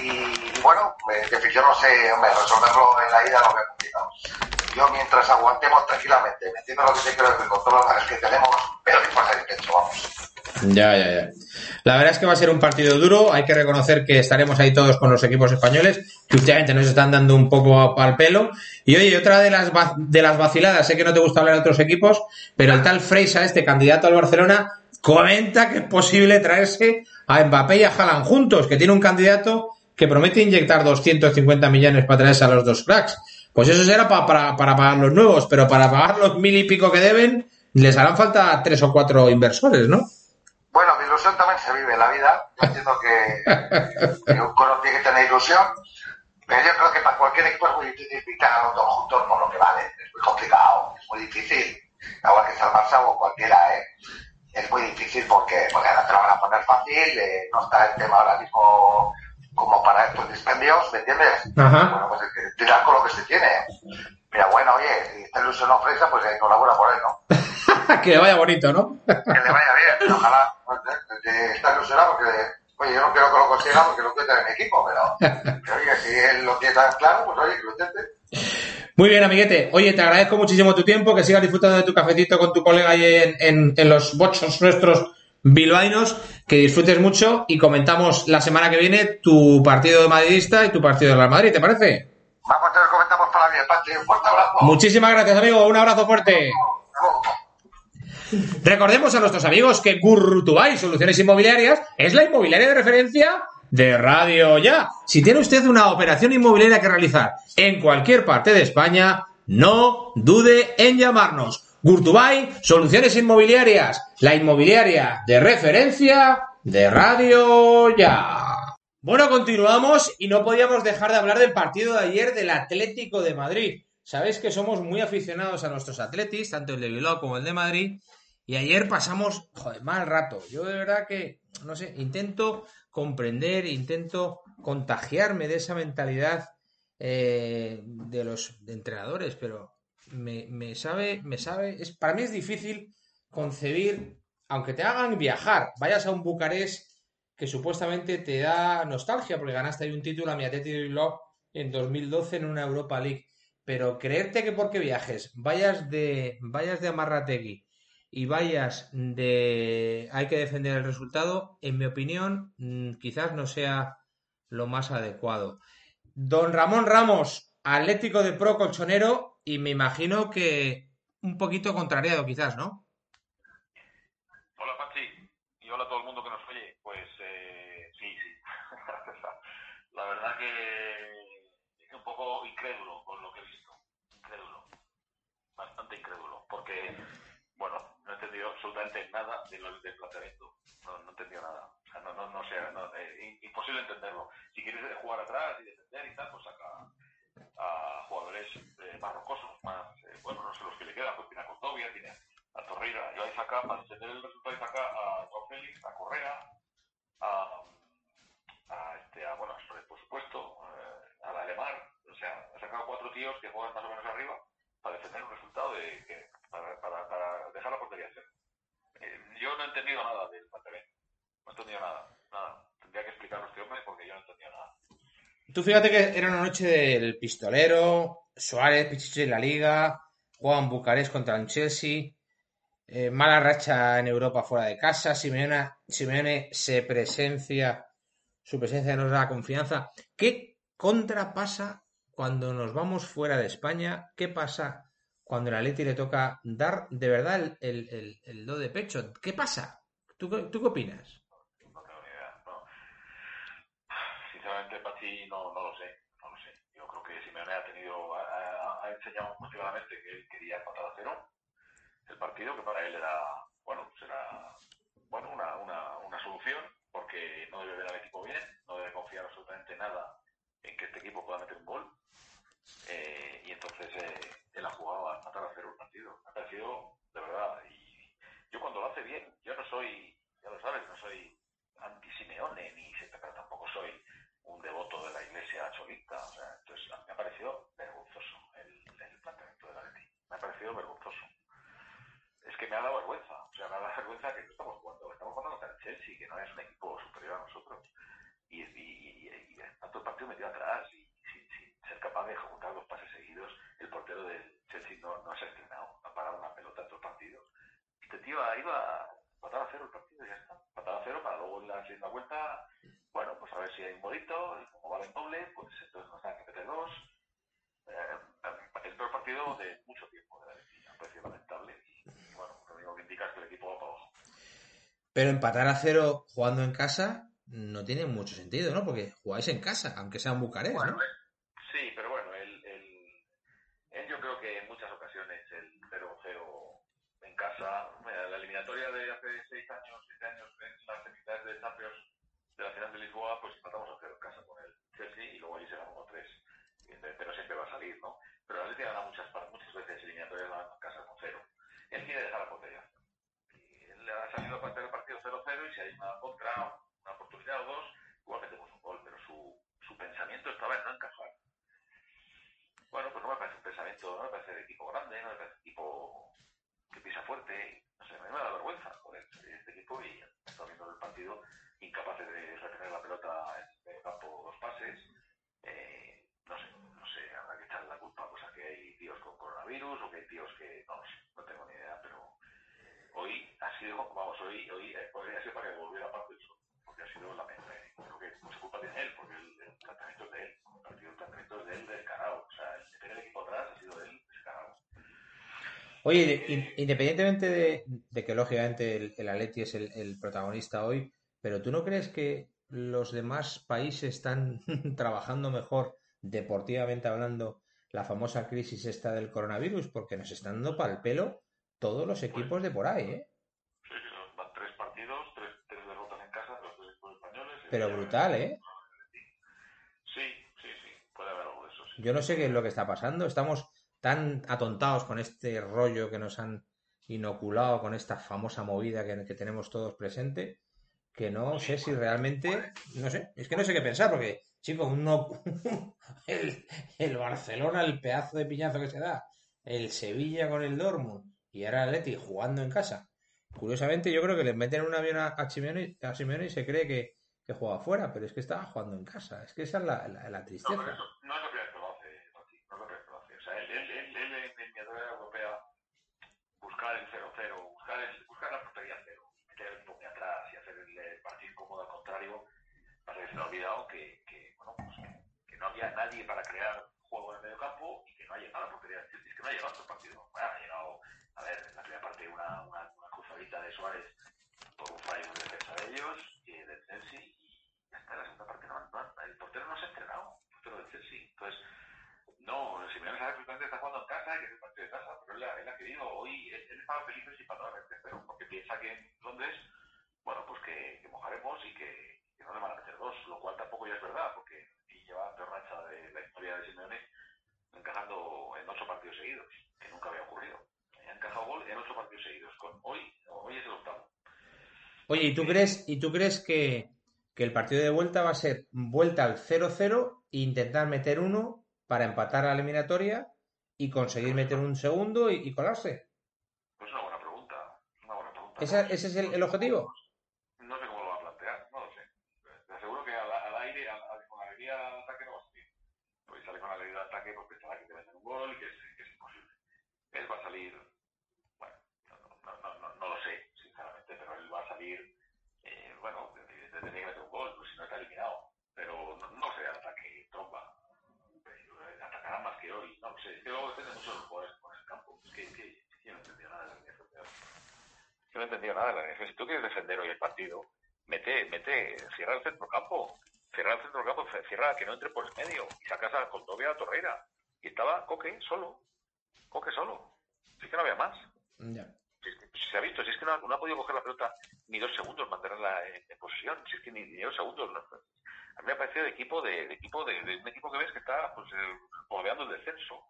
Y, bueno, yo no sé, hombre, resolverlo en la ida lo veo complicado. Yo mientras aguantemos tranquilamente, metiendo lo que te creo que con todos los que tenemos, pero que pasa el pecho, vamos. Ya, ya, ya. La verdad es que va a ser un partido duro. Hay que reconocer que estaremos ahí todos con los equipos españoles, que últimamente nos están dando un poco al pelo. Y oye, otra de las, de las vaciladas, sé que no te gusta hablar de otros equipos, pero el tal Freisa, este candidato al Barcelona, comenta que es posible traerse a Mbappé y a Haaland juntos, que tiene un candidato que promete inyectar 250 millones para traerse a los dos cracks. Pues eso será para, para pagar los nuevos, pero para pagar los mil y pico que deben, les harán falta tres o cuatro inversores, ¿no? Bueno, mi ilusión también se vive en la vida. Yo entiendo que, uno tiene que tener ilusión, pero yo creo que para cualquier equipo es muy difícil fichar a los dos juntos por lo que vale. Es muy complicado, es muy difícil. Igual que el Barça o cualquiera, ¿eh? Es muy difícil porque, porque ahora te lo van a poner fácil, eh, no está el tema ahora mismo como para estos dispendios, ¿me entiendes? Bueno, pues tirar con lo que se tiene. Mira, bueno, oye, si está ilusionado Fresa, pues enhorabuena por él, ¿no? que le vaya bonito, ¿no? que le vaya bien, ojalá está ilusionado porque, oye, yo no quiero que lo consiga porque lo cuenta en mi equipo, pero, pero oye, si él lo tiene tan claro, pues oye, que lo intente. Muy bien, amiguete. Oye, te agradezco muchísimo tu tiempo, que sigas disfrutando de tu cafetito con tu colega ahí en, en, en los bochos nuestros bilbaínos, que disfrutes mucho y comentamos la semana que viene tu partido de madridista y tu partido de Real Madrid, ¿te parece? Vamos, te lo comentamos para bien, Pachi. Un fuerte abrazo. Muchísimas gracias, amigo. Un abrazo fuerte. Recordemos a nuestros amigos que Gurrutubay Soluciones Inmobiliarias es la inmobiliaria de referencia de Radio Ya. Si tiene usted una operación inmobiliaria que realizar en cualquier parte de España, no dude en llamarnos. Gurtubay Soluciones Inmobiliarias, la inmobiliaria de referencia de Radio Ya. Bueno, continuamos y no podíamos dejar de hablar del partido de ayer del Atlético de Madrid. Sabéis que somos muy aficionados a nuestros atletis, tanto el de Bilbao como el de Madrid, y ayer pasamos, joder, mal rato. Yo de verdad que, no sé, intento comprender, intento contagiarme de esa mentalidad eh, de los entrenadores, pero me, me, sabe, me sabe, es, para mí es difícil concebir, aunque te hagan viajar, vayas a un Bucarest que supuestamente te da nostalgia porque ganaste ahí un título a mi Atleti Bilbao en 2012 en una Europa League, pero creerte que porque viajes vayas de vayas de Amarrategui y vayas de hay que defender el resultado, en mi opinión, mm, quizás no sea lo más adecuado. Don Ramón Ramos, Atlético de Pro Colchonero, y me imagino que un poquito contrariado quizás, ¿no? Hola Pachi, y hola a todo el mundo que nos oye. Pues eh, sí, sí. La verdad que es un poco incrédulo con lo que he visto. Incrédulo. Bastante incrédulo. Porque bueno, no he entendido absolutamente nada de lo, del planteamiento. No, no he entendido nada. O sea, no, no, no sé, eh, imposible entenderlo. Si quieres jugar atrás y defender y tal, pues saca a jugadores eh, más eh, bueno, no sé los que le quedan, pues tiene a Costovia, tiene a Torreira, y ahí saca, para defender el resultado, y saca a Don Félix, a Correa, a, a, este, a bueno, por supuesto, eh, a la Alemán, o sea, ha sacado cuatro tíos que juegan más o menos arriba para defender un resultado de que, para, para, para dejar la portería cero. Eh, yo no he entendido nada del planteamiento, no he entendido nada, nada. Tendría que explicarlo a este hombre porque yo no he entendido nada. Tú fíjate que era una noche del pistolero, Suárez, Pichichi en la Liga, Juan Bucarest contra el Chelsea, eh, mala racha en Europa fuera de casa, Simeone, Simeone se presencia, su presencia nos da confianza. ¿Qué contra pasa cuando nos vamos fuera de España? ¿Qué pasa cuando a Leti le toca dar de verdad el, el, el, el do de pecho? ¿Qué pasa? ¿Tú, tú qué opinas? No tengo ni idea, no. Sinceramente, Pachi, no, no lo sé, no lo sé. Yo creo que Simeone ha tenido, ha, ha- ha enseñado muy claramente que él quería empatar a cero el partido, que para él era, bueno, será, bueno, una, una, una solución, porque no debe ver al equipo bien, no debe confiar absolutamente nada en que este equipo pueda meter un gol. Eh, y entonces eh, él ha jugado a empatar a cero el partido. Me ha parecido, de verdad, y yo cuando lo hace bien, yo no soy, ya lo sabes, no soy anti-Simeone, ni pero tampoco soy un devoto de la iglesia cholista. O sea, entonces me ha parecido vergonzoso el, el planteamiento de la Leti. Me ha parecido vergonzoso. Es que me ha dado vergüenza. O sea, me ha dado vergüenza que no estamos jugando. Estamos jugando contra el Chelsea, que no es un equipo superior a nosotros. Y, y, y, y todo el partido metido atrás y sin, sin ser capaz de ejecutar dos pases seguidos. El portero del Chelsea no, no se ha estrenado. No ha parado una pelota en todo el partido. Este tío iba a matar a cero el partido y ya está. Matar a cero para luego en la segunda vuelta, bueno, pues a ver si hay un bolito como vale en doble, pues entonces nos dan que meter dos. Eh, el peor partido de mucho tiempo de la Leti. Me ha parecido lamentable y bueno, lo único que indica es que el equipo va para abajo. Pero empatar a cero jugando en casa no tiene mucho sentido, ¿no? Porque jugáis en casa, aunque sea en Bucarest, Bueno, ¿no? eh, sí, pero bueno, él, él- él yo creo que en muchas ocasiones el 0-0 en casa, mira, la eliminatoria de hace 6 años, 7 años en las semifinales de Champions de la final de Lisboa, pues empatamos a 0 en casa con el Chelsea y luego allí se ganó 3 pero siempre va a salir, ¿no? Pero el Atlético gana muchas, par- muchas veces eliminatorias ganando en casa con 0. Él quiere dejar la portería. Y él ha salido a plantear el partido 0-0 y si hay una contra, una oportunidad o dos, igual metemos un gol, pero su, su pensamiento estaba en no encajar. Bueno, pues no me parece un pensamiento, no me parece de equipo grande, no me parece equipo que pisa fuerte, no sé, a mí me da vergüenza joder, este equipo y está viendo el partido incapaces de retener la pelota en el campo dos pases. Eh, no sé, no sé, habrá que echarle la culpa pues, a que hay tíos con coronavirus o que hay tíos que, no lo sé, no tengo ni idea, pero hoy ha sido, vamos, hoy, hoy eh, podría ser para que volviera parte del sol, porque ha sido lamentable. Creo que mucha culpa tiene él, porque el, el planteamiento es de él, el partido el planteamiento es de él descarado, o sea, el meter el equipo atrás ha sido de él descarado. Oye, de- in- independientemente de, de que lógicamente el, el Atleti es el, el protagonista hoy, pero ¿tú no crees que los demás países están trabajando mejor deportivamente hablando la famosa crisis esta del coronavirus? Porque nos están dando pal pelo todos los equipos de por ahí, ¿eh? Sí, sí, son- van tres partidos, tres, tres derrotas en casa de los tres equipos españoles. y Pero brutal, ¿eh? Sí, sí, sí, puede haber algo de eso, sí. Yo no sé qué es lo que está pasando. Estamos tan atontados con este rollo que nos han inoculado, con esta famosa movida que, que tenemos todos presente, que no sé si realmente, no sé, es que no sé qué pensar, porque, chico, uno, el, el Barcelona, el pedazo de piñazo que se da, el Sevilla con el Dortmund y ahora el Atleti jugando en casa. Curiosamente, yo creo que le meten un avión a, a Simeone, a Simeone y se cree que, que juega afuera, pero es que estaba jugando en casa. Es que esa es la, la, la No, tristeza. pero eso no es lo primera vez que lo hace, Pati, no es lo primera vez que lo hace. O sea, él, él, él, él en eliminatoria europea buscar el 0-0, buscar, el, buscar la portería cero, meter el equipo muy atrás y hacer el, el partido incómodo al contrario, pasa que se le ha olvidado que, que, bueno, pues que, no había nadie para crear juego en el medio campo y que no ha llegado Chelsea. Es que no ha llegado este partido. Bueno, ha llegado, a ver, en la primera parte una, una, cruzadita de Suárez por un fallo de defensa de ellos y del Chelsea y ya está, la segunda parte no, no- el portero no se ha entrenado, el portero del Chelsea. Entonces, no, Simeone sabe perfectamente que está jugando en casa y que es el partido de casa, pero él, él ha querido hoy, él, él estaba feliz si empataba el tercero, porque piensa que en Londres, bueno, pues que, que mojaremos y que, que no le van a meter dos, lo cual tampoco ya es verdad, porque y lleva peor racha de la historia de Simeone encajando en ocho partidos seguidos, que nunca había ocurrido. Ha encajado gol en ocho partidos seguidos, con hoy, hoy es el octavo. Oye, ¿y tú crees, y tú crees que, que el partido de vuelta va a ser vuelta al 0-0 e intentar meter uno para empatar la eliminatoria y conseguir meter un segundo y, y colarse. Pues una buena pregunta. Una buena pregunta. ¿Esa- ¿Ese es el, el objetivo? No sé cómo lo va a plantear, no lo sé. Te aseguro que al, al aire, al, al- con alegría de ataque no va a salir. Pues sale con alegría de ataque porque pensará que te meten un gol y que es, que es imposible. Va a salir, bueno, no, no, no, no, lo sé, sinceramente, pero él va a salir, eh, bueno, te, te- te tiene que meter un gol, pues si no está eliminado. Pero no, no sé, al ataque tromba. Eh, Atacará más que hoy, no sé. Es que luego depende mucho los jugadores con el campo. Es que, yo no entendía nada de la yo no nada de la NF. Si tú quieres defender hoy el partido, mete, mete, cierra el centrocampo, cierra el centrocampo, c- cierra que no entre por el medio y sacas a Condovia a Torreira. Y estaba Coque solo, Coque solo. Es que no había más. Ya. Si es que- si se ha visto, si es que no, ha- no ha podido coger la pelota ni dos segundos, mantenerla en, en posesión, si es que ni, ni dos segundos. no. A mí me ha parecido de equipo de, de equipo de, de un equipo que ves que está pues eh, el descenso.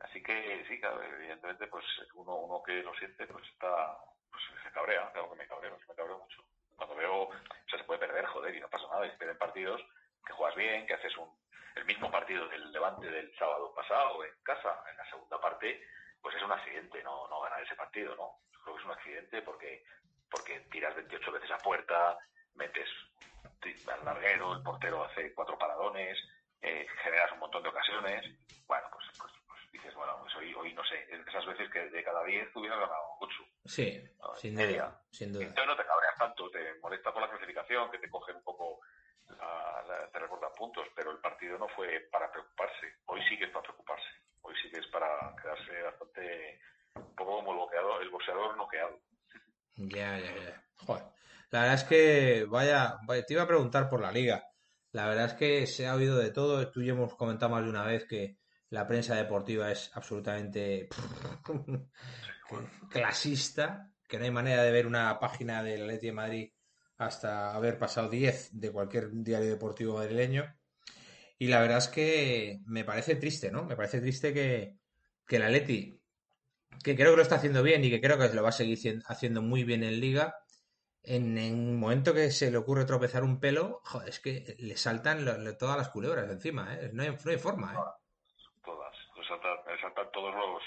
Así que sí, claro, evidentemente, pues uno, uno que lo siente, pues está, pues se cabrea, claro que me cabreo, me cabreo mucho. Cuando veo, o sea, se puede perder, joder, y no pasa nada, y se pierden partidos, que juegas bien, que haces un, el mismo partido del Levante del sábado pasado en casa, en la segunda parte, pues es un accidente, no, no ganar ese partido, ¿no? Yo creo que es un accidente porque, porque tiras 28 veces a puerta, metes al larguero, el portero hace cuatro paradones, eh, generas un montón de ocasiones, bueno, pues, pues, pues dices, bueno, pues hoy, hoy no sé, esas veces que de cada 10 hubieras ganado 8. Sí, No, sin media. duda, sin duda. Entonces no te cabreas tanto, te molesta por la clasificación, que te cogen un poco, la- la- te recortan puntos, pero el partido no fue para preocuparse. Hoy sí que es para preocuparse. Hoy sí que es para quedarse bastante, un poco como el boxeador, el boxeador noqueado. Ya, ya, ya. Joder. La verdad es que, vaya, vaya, te iba a preguntar por la liga. La verdad es que se ha oído de todo. Tú y yo hemos comentado más de una vez que la prensa deportiva es absolutamente clasista, que no hay manera de ver una página del Atleti de Madrid hasta haber pasado 10 de cualquier diario deportivo madrileño. Y la verdad es que me parece triste, ¿no? Me parece triste que, que el Atleti, que creo que lo está haciendo bien y que creo que lo va a seguir cien- haciendo muy bien en Liga, en, un momento que se le ocurre tropezar un pelo, joder, es que le saltan todas las culebras encima, ¿eh? No hay, no hay forma, ¿eh? Todas, pues saltan, todos los,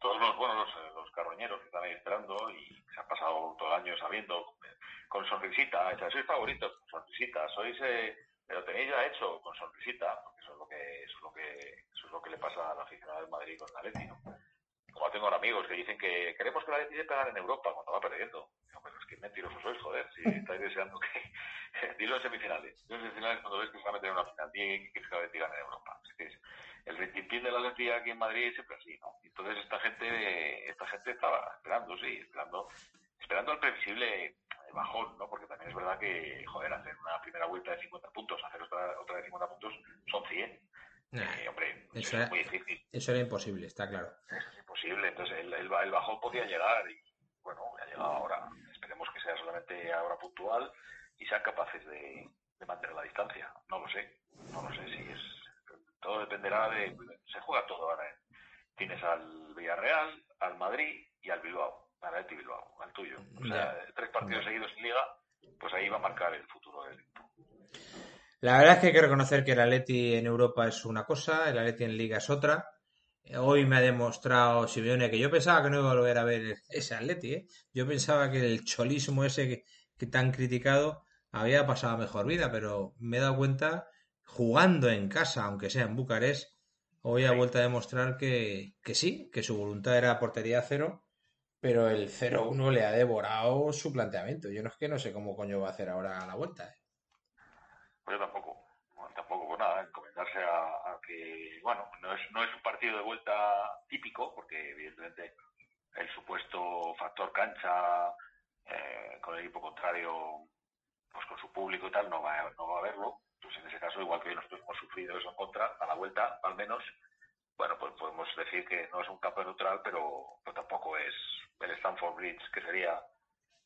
todos los, bueno, los, carroñeros que están ahí esperando y se han pasado todo el año sabiendo, con sonrisita, sois favoritos con sonrisita, sois, eh, pero tenéis ya hecho con sonrisita, porque eso es lo que, eso es lo que, eso es lo que le pasa a la aficionada del Madrid con el Atleti, ¿no? Como tengo amigos que dicen que queremos que la Atleti se pegar en Europa cuando va perdiendo. Digo, pero es que mentirosos sois, joder, si estáis deseando que... Dilo en semifinales. Dilo en semifinales cuando ves que se va a meter en una final. Di que la Atleti gane en Europa. Es el rintintín de la Atleti aquí en Madrid siempre así, ¿no? Entonces esta gente, esta gente estaba esperando, sí, esperando, esperando el previsible bajón, ¿no? Porque también es verdad que, joder, hacer una primera vuelta de 50 puntos, hacer otra, otra de 50 puntos, son 100. Nah, Eh, hombre, eso es era- muy difícil Eso era imposible, está claro. es imposible. Entonces el, el, el bajón podía llegar y bueno, ha llegado ahora. Esperemos que sea solamente ahora puntual y sean capaces de, de mantener la distancia. No lo sé, no lo sé si es. Todo dependerá de. Se juega todo ahora. ¿eh? Tienes al Villarreal, al Madrid y al Bilbao, al Atleti Bilbao, al tuyo. O sea, tres partidos seguidos en Liga, pues ahí va a marcar el futuro del equipo. La verdad es que hay que reconocer que el Atleti en Europa es una cosa, el Atleti en Liga es otra. Hoy me ha demostrado Simeone que yo pensaba que no iba a volver a ver ese Atleti, ¿eh? Yo pensaba que el cholismo ese que, que tan criticado había pasado mejor vida, pero me he dado cuenta, jugando en casa, aunque sea en Bucarest, hoy ha vuelto a demostrar que, que sí, que su voluntad era portería cero, pero el 0-1 le ha devorado su planteamiento. Yo no es que no sé cómo coño va a hacer ahora la vuelta. ¿eh? Pues yo tampoco, tampoco por nada, encomendarse a, que, bueno, no es, no es un partido de vuelta típico, porque evidentemente el supuesto factor cancha eh, con el equipo contrario, pues con su público y tal, no va, no va a haberlo. Pues en ese caso, igual que nosotros hemos sufrido eso en contra, a la vuelta, al menos, bueno, pues podemos decir que no es un campo neutral, pero, pero tampoco es el Stanford Bridge, que sería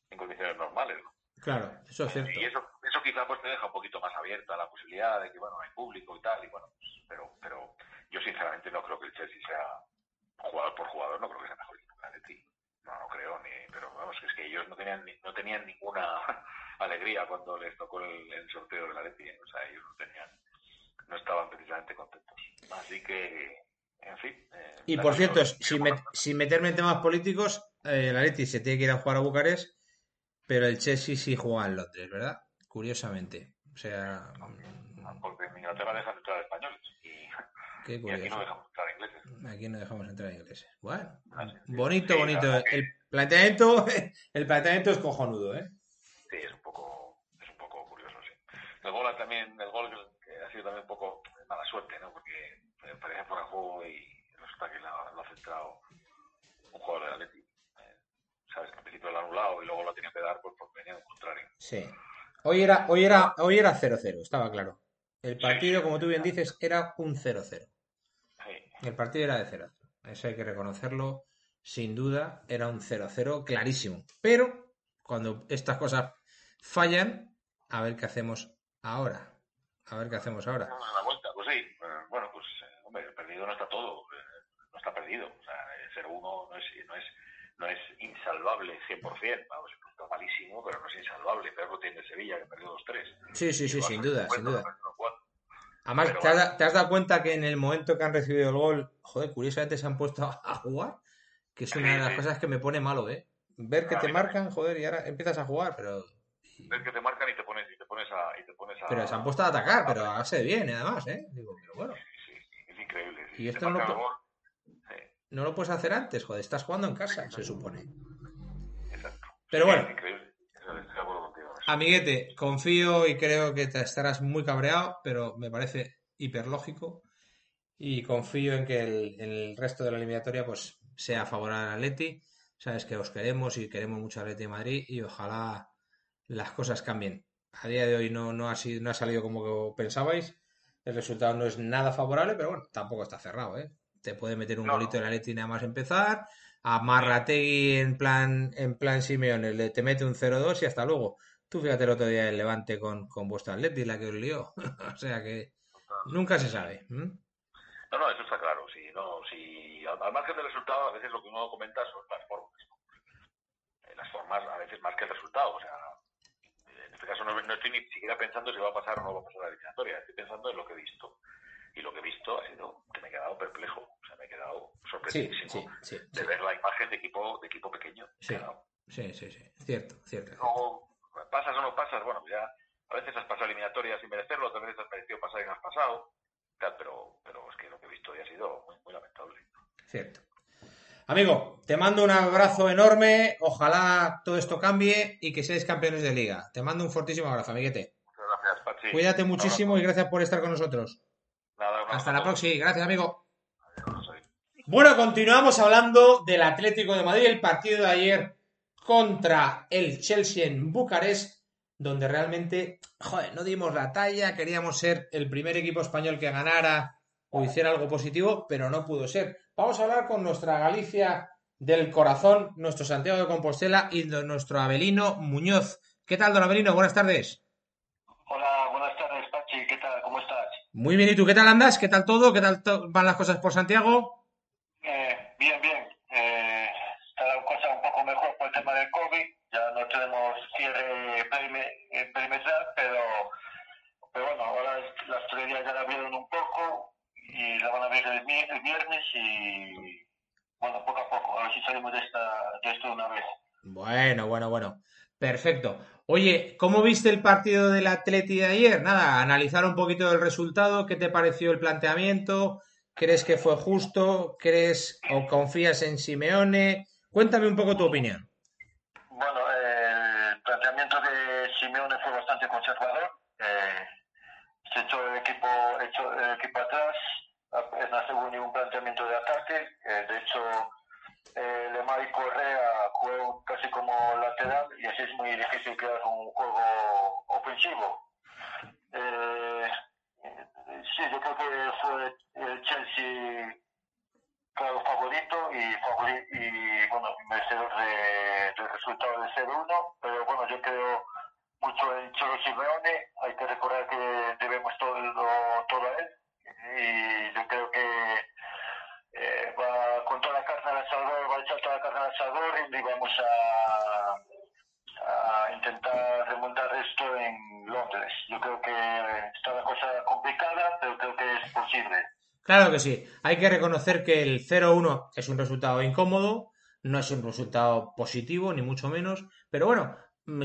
en condiciones normales, ¿no? Claro, eso es cierto. Y eso, eso quizá pues te deja un poquito más abierta la posibilidad de que, bueno, hay público y tal, y bueno, pues, pero, pero yo sinceramente no creo que el Chelsea sea jugador por jugador, no creo que sea mejor que el Atleti. No, no creo, ni, pero vamos, es que ellos no tenían, no tenían ninguna alegría alegría cuando les tocó el, el sorteo de la Leti. O sea, ellos no tenían, no estaban precisamente contentos. Así que, en fin. Eh, Y por cierto, sin, met- sin meterme en temas políticos, eh, la Leti se tiene que ir a jugar a Bucarest, pero el Chelsea sí juega en Londres, ¿verdad? Curiosamente. O sea, mm, Porque en Inglaterra dejan entrar españoles y, qué y aquí no dejamos entrar ingleses. Aquí no dejamos entrar ingleses. Bueno, Así que- bonito, sí, bonito. El planteamiento, el planteamiento es cojonudo, ¿eh? Sí, es un poco, es un poco curioso, sí. El gol también, el gol que ha sido también un poco mala suerte, ¿no? Porque eh, parecía fuera de juego y resulta que la- lo ha centrado un jugador de Atleti. Eh, Sabes que al principio lo ha anulado y luego lo tenido que dar pues, porque venía de un contrario. Sí. Hoy era, hoy era, hoy era 0-0, estaba claro. El partido, como tú bien dices, era un 0-0. Sí, El partido era de 0-0. Eso hay que reconocerlo. Sin duda, era un 0-0 clarísimo. Pero cuando estas cosas fallan, a ver qué hacemos ahora. A ver qué hacemos ahora. Damos la vuelta, pues sí. Eh, Bueno, pues, eh, hombre, el perdido no está todo. eh, no está perdido. O sea, el 0-1 no es, no, es, no es insalvable 100%. Vamos, está malísimo, pero no es insalvable. Pero lo tiene Sevilla, que perdió 2-3. Sí, sí, sí, sin duda, sin duda. Además, Pero ¿te has, te has dado cuenta que en el momento que han recibido el gol, joder, curiosamente se han puesto a, jugar? Que es una de las cosas que me pone malo, ¿eh? Ver que te marcan, joder, y ahora empiezas a jugar, pero... Ves que te marcan y te pones, y te pones a... Y te pones a Pero se han puesto a atacar, pero hace bien, además, ¿eh? Digo, pero bueno, Sí, sí, es increíble. sí. Y esto no lo. Sí, no lo puedes hacer antes, joder, estás jugando en casa, se supone. exacto. Pero Sí, bueno. Increíble. Amiguete, confío y creo que te estarás muy cabreado, pero me parece hiperlógico y confío en que el, el resto de la eliminatoria pues sea favorable al Atleti. Sabes que os queremos y queremos mucho al Atleti de Madrid y ojalá las cosas cambien. A día de hoy no, no, ha, sido, no ha salido como pensabais. El resultado no es nada favorable, pero bueno, tampoco está cerrado, ¿eh? Te puede meter un No, golito no. el Atleti nada más empezar. A Marrategui en plan, en plan Simeone le te mete un 0-2 y hasta luego. Tú fíjate el otro día el Levante con, con vuestro Atleti, la que os lió. o sea que nunca se sabe. No, no, eso está claro. Si, no, si, al, margen del resultado, a veces lo que uno comenta son las formas. Eh, Las formas, a veces más que el resultado. O sea, en caso no, no estoy ni siquiera pensando si va a pasar o no va a pasar la eliminatoria. Estoy pensando en lo que he visto. Y lo que he visto ha sido que me he quedado perplejo. O sea, me he quedado sorprendidísimo sí, sí, de ver la imagen de equipo, de equipo pequeño. Sí. Sí, sí. Cierto, cierto. cierto. Luego, pasas o no pasas, bueno, ya a veces has pasado eliminatorias sin merecerlo, otras veces has merecido pasar y no has pasado, tal, pero, pero es que lo que he visto hoy ha sido muy, muy lamentable. Cierto. Amigo, te mando un abrazo enorme. Ojalá todo esto cambie y que seáis campeones de liga. Te mando un fortísimo abrazo, amiguete. Muchas gracias, Pachi. Cuídate muchísimo y gracias por estar con nosotros. Nada, Hasta la próxima. Gracias, amigo. Adiós. Bueno, continuamos hablando del Atlético de Madrid, el partido de ayer contra el Chelsea en Bucarest, donde realmente, joder, no dimos la talla, queríamos ser el primer equipo español que ganara o hiciera algo positivo, pero no pudo ser. Vamos a hablar con nuestra Galicia del corazón, nuestro Santiago de Compostela y nuestro Abelino Muñoz. ¿Qué tal, don Abelino? Buenas tardes. Hola, buenas tardes, Pachi. ¿Qué tal? ¿Cómo estás? Muy bien, ¿y tú qué tal andas? ¿Qué tal todo? ¿Qué tal van las cosas por Santiago? Eh, bien, bien. Eh, está la cosa un poco mejor por el tema del COVID. Ya no tenemos cierre eh, perimetral, pero, pero bueno, ahora las tuberías ya la abrieron un poco y la van a abrir el, el viernes y bueno, poco a poco, a ver si salimos de, esta, de esto de una vez. Bueno, bueno, bueno. Perfecto. Oye, ¿cómo viste el partido del Atleti de ayer? Nada, analizar un poquito el resultado, ¿qué te pareció el planteamiento? ¿Crees que fue justo? ¿Crees o confías en Simeone? Cuéntame un poco tu opinión. Bueno, eh, el planteamiento de Simeone fue bastante conservador. Eh, se echó el equipo, echó el equipo atrás, apenas hubo ningún planteamiento de ataque. Eh, de hecho, eh, Lemar y Correa juegan casi como lateral y así es muy difícil crear un juego ofensivo. Eh, sí, yo creo que fue el Chelsea claro favorito y, favori- y bueno, merecedor de- del resultado de 0-1, pero bueno, yo creo mucho en Cholo Simeone, hay que recordar que debemos todo, todo a él y yo creo que eh, va con toda la carne al asador, va a y vamos a, a intentar remontar es- esto en Londres. Yo creo que está la cosa complicada, pero creo que es posible. Claro que sí. Hay que reconocer que el 0-1 es un resultado incómodo, no es un resultado positivo, ni mucho menos. Pero bueno,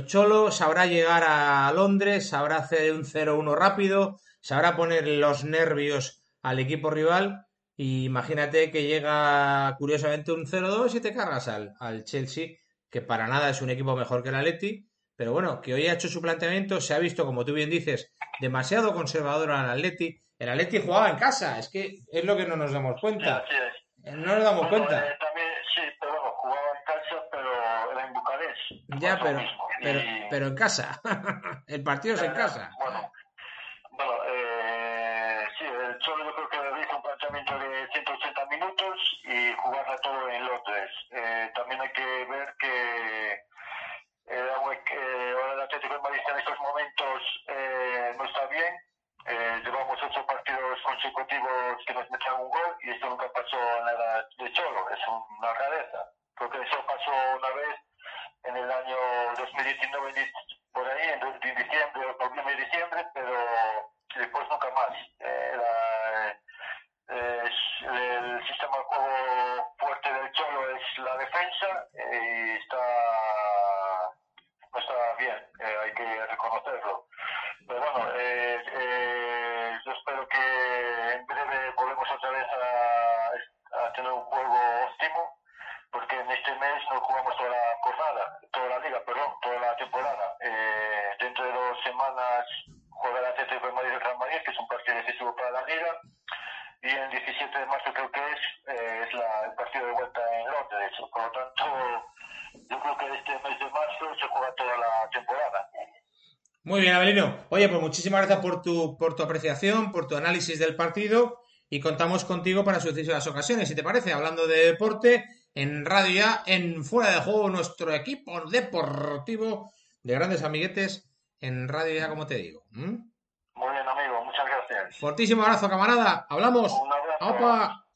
Cholo sabrá llegar a Londres, sabrá hacer un 0-1 rápido, sabrá poner los nervios al equipo rival. Y imagínate que llega curiosamente un 0-2 y te cargas al, al Chelsea, que para nada es un equipo mejor que el Atleti. Pero bueno, que hoy ha hecho su planteamiento, se ha visto, como tú bien dices, demasiado conservador al Atleti. El Atleti jugaba en casa, es que es lo que no nos damos cuenta. Sí, es. No nos damos Bueno, cuenta. eh, también, sí, pero bueno, jugaba en casa, pero era en Bucarest. Ya, pero, pero en casa. El partido es en casa. Bueno, bueno eh, sí, el Cholo yo creo que hizo un planteamiento de 180 minutos y jugarla todo en Londres. Eh, también hay que ver que eh, ahora que ahora el Atlético de Madrid en estos momentos eh, no está bien. Eh, llevamos ocho partidos consecutivos que nos metan un gol y esto nunca pasó en era de Cholo. Es una rareza. Creo que eso pasó una vez en el año 2019, di- por ahí, en, diciembre, noviembre y diciembre, pero después nunca más. Eh, la- eh, el sistema de juego fuerte del Cholo es la defensa eh, y está, no está bien, eh, hay que reconocerlo. Pero bueno, eh, eh, yo espero que en breve volvemos otra vez a, a tener un juego óptimo porque en este mes no jugamos toda la jornada, toda la liga, perdón, toda la temporada. Eh, dentro de dos semanas juega el Atlético de Madrid y el Real Madrid, que es un partido decisivo para la liga. Y el 17 de marzo creo que es, eh, es la- el partido de vuelta en Londres. Por lo tanto, yo creo que este mes de marzo se juega toda la temporada. Muy bien, Abelino. Oye, pues muchísimas gracias por tu, por tu apreciación, por tu análisis del partido y contamos contigo para sucesivas ocasiones. Si te parece, hablando de deporte, en Radio Ya, en Fuera de Juego, nuestro equipo deportivo de grandes amiguetes en Radio Ya, como te digo. ¿Mm? Muy bien, amigo, muchas gracias. Fortísimo abrazo, camarada. Hablamos. Un abrazo. ¡Opa!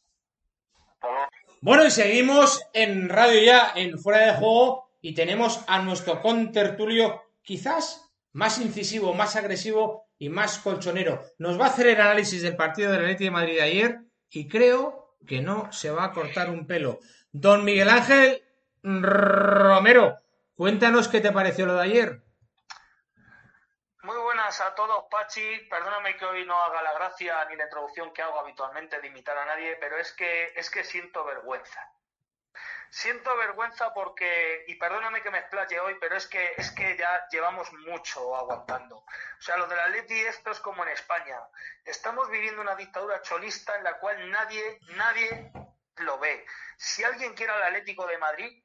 Bueno, y seguimos en Radio Ya, en Fuera de Juego, y tenemos a nuestro contertulio, quizás más incisivo, más agresivo y más colchonero. Nos va a hacer el análisis del partido del Atlético de Madrid de ayer, y creo que no se va a cortar un pelo. Don Miguel Ángel Romero, cuéntanos qué te pareció lo de ayer. Muy buenas a todos, Pachi. Perdóname que hoy no haga la gracia ni la introducción que hago habitualmente de imitar a nadie, pero es que es que siento vergüenza. Siento vergüenza porque, y perdóname que me explaye hoy, pero es que es que ya llevamos mucho aguantando. O sea, lo del Atleti esto es como en España. Estamos viviendo una dictadura cholista en la cual nadie, nadie lo ve. Si alguien quiere al Atlético de Madrid,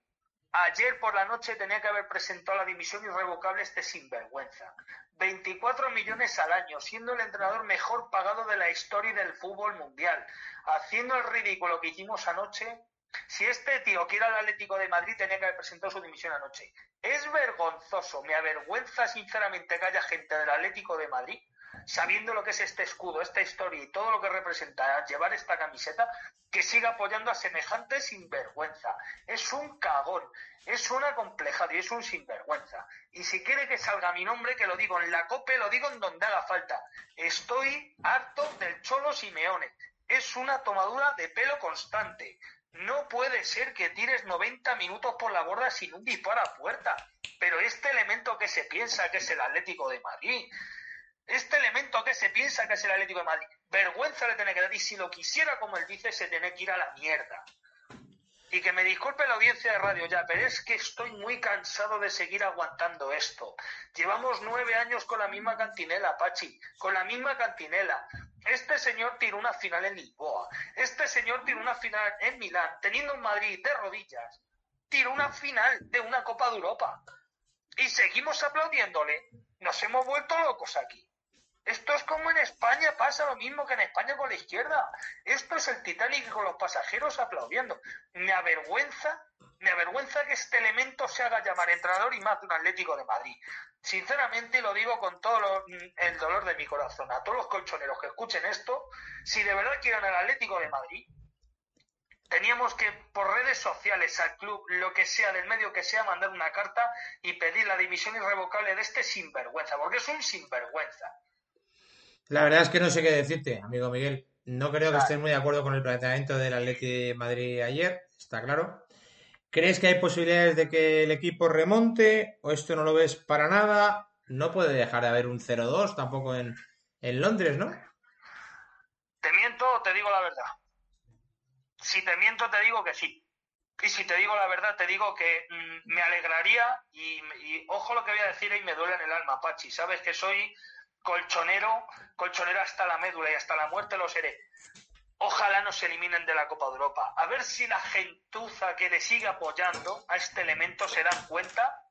Ayer por la noche tenía que haber presentado la dimisión irrevocable este sinvergüenza. 24 millones al año, siendo el entrenador mejor pagado de la historia del fútbol mundial, haciendo el ridículo que hicimos anoche. Si este tío quiere al Atlético de Madrid, tenía que haber presentado su dimisión anoche. Es vergonzoso, me avergüenza sinceramente que haya gente del Atlético de Madrid, sabiendo lo que es este escudo, esta historia y todo lo que representa llevar esta camiseta, que siga apoyando a semejante sinvergüenza. Es un cagón, es una complejada y es un sinvergüenza. Y si quiere que salga mi nombre, que lo digo en la COPE, lo digo en donde haga falta. Estoy harto del Cholo Simeone. Es una tomadura de pelo constante. No puede ser que tires 90 minutos por la borda sin un disparo a puerta. Pero este elemento que se piensa que es el Atlético de Madrid, este elemento que se piensa que es el Atlético de Madrid, vergüenza le tiene que dar y si lo quisiera, como él dice, se tiene que ir a la mierda. Y que me disculpe la audiencia de radio ya, pero es que estoy muy cansado de seguir aguantando esto. Llevamos nueve años con la misma cantinela, Pachi, con la misma cantinela. Este señor tiró una final en Lisboa, este señor tiró una final en Milán, teniendo un Madrid de rodillas, tiró una final de una Copa de Europa. Y seguimos aplaudiéndole. Nos hemos vuelto locos aquí. Esto es como en España, pasa lo mismo que en España con la izquierda. Esto es el Titanic con los pasajeros aplaudiendo. Me avergüenza, me avergüenza que este elemento se haga llamar entrenador y más de un Atlético de Madrid. Sinceramente, lo digo con todo lo- el dolor de mi corazón, a todos los colchoneros que escuchen esto, si de verdad quieren el Atlético de Madrid, Teníamos que, por redes sociales, al club, lo que sea, del medio que sea, mandar una carta y pedir la dimisión irrevocable de este sinvergüenza, porque es un sinvergüenza. La verdad es que no sé qué decirte, amigo Miguel. No creo que estés muy de acuerdo con el planteamiento del Atleti de Madrid ayer, está claro. ¿Crees que hay posibilidades de que el equipo remonte o esto no lo ves para nada? No puede dejar de haber un 0-2 tampoco en, en Londres, ¿no? ¿Te miento o te digo la verdad? Si te miento, te digo que sí. Y si te digo la verdad, te digo que mm, me alegraría y, y, ojo lo que voy a decir y me duele en el alma, Pachi. Sabes que soy colchonero, colchonero hasta la médula y hasta la muerte lo seré. Ojalá no se eliminen de la Copa de Europa. A ver si la gentuza que le sigue apoyando a este elemento se dan cuenta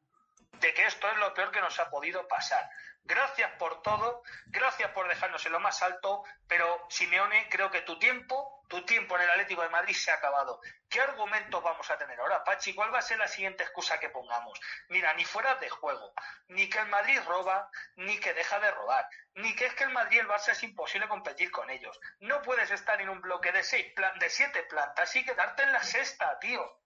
de que esto es lo peor que nos ha podido pasar. Gracias por todo, gracias por dejarnos en lo más alto, pero Simeone, creo que tu tiempo, tu tiempo en el Atlético de Madrid se ha acabado. ¿Qué argumentos vamos a tener ahora, Pachi? ¿Cuál va a ser la siguiente excusa que pongamos? Mira, ni fuera de juego, ni que el Madrid roba, ni que deja de robar, ni que es que el Madrid y el Barça es imposible competir con ellos. No puedes estar en un bloque de seis, de siete plantas y quedarte en la sexta, tío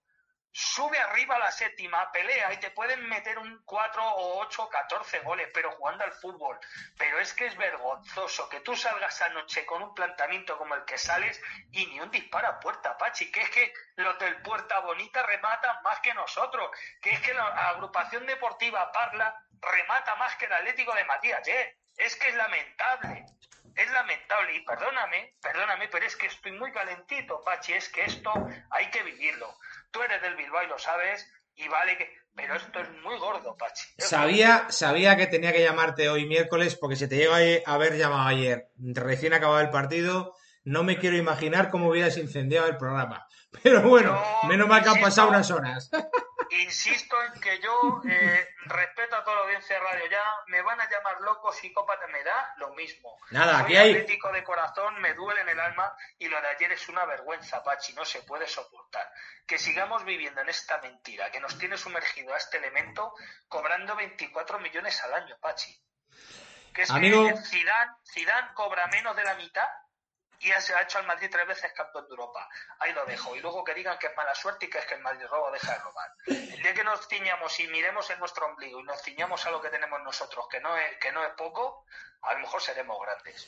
sube arriba a la séptima, pelea y te pueden meter un 4 o 8 o 14 goles, pero jugando al fútbol. Pero es que es vergonzoso que tú salgas anoche con un planteamiento como el que sales y ni un disparo a puerta, Pachi, que es que los del Puerta Bonita rematan más que nosotros, que es que la agrupación deportiva Parla remata más que el Atlético de Matías. Es que es lamentable. Es lamentable y perdóname, perdóname, pero es que estoy muy calentito, Pachi, es que esto hay que vivirlo tú eres del Bilbao y lo sabes, y vale que... Pero esto es muy gordo, Pachi. sabía, sabía que tenía que llamarte hoy miércoles porque se te llega a haber llamado ayer, recién acabado el partido. No me quiero imaginar cómo hubieras incendiado el programa. Pero bueno, menos mal que han pasado unas horas. Insisto en que yo eh, respeto a toda la audiencia de radio ya. Me van a llamar loco, psicópata, me da lo mismo. Nada, aquí hay. Atlético de corazón, me duele en el alma y lo de ayer es una vergüenza, Pachi. No se puede soportar. Que sigamos viviendo en esta mentira que nos tiene sumergido a este elemento cobrando 24 millones al año, Pachi. Que es Amigo... que Zidane cobra menos de la mitad y se ha hecho al Madrid tres veces campeón de Europa. Ahí lo dejo. Y luego que digan que es mala suerte y que es que el Madrid roba deja de robar. El día que nos ciñamos y miremos en nuestro ombligo y nos ciñamos a lo que tenemos nosotros, que no es, que no es poco, a lo mejor seremos grandes.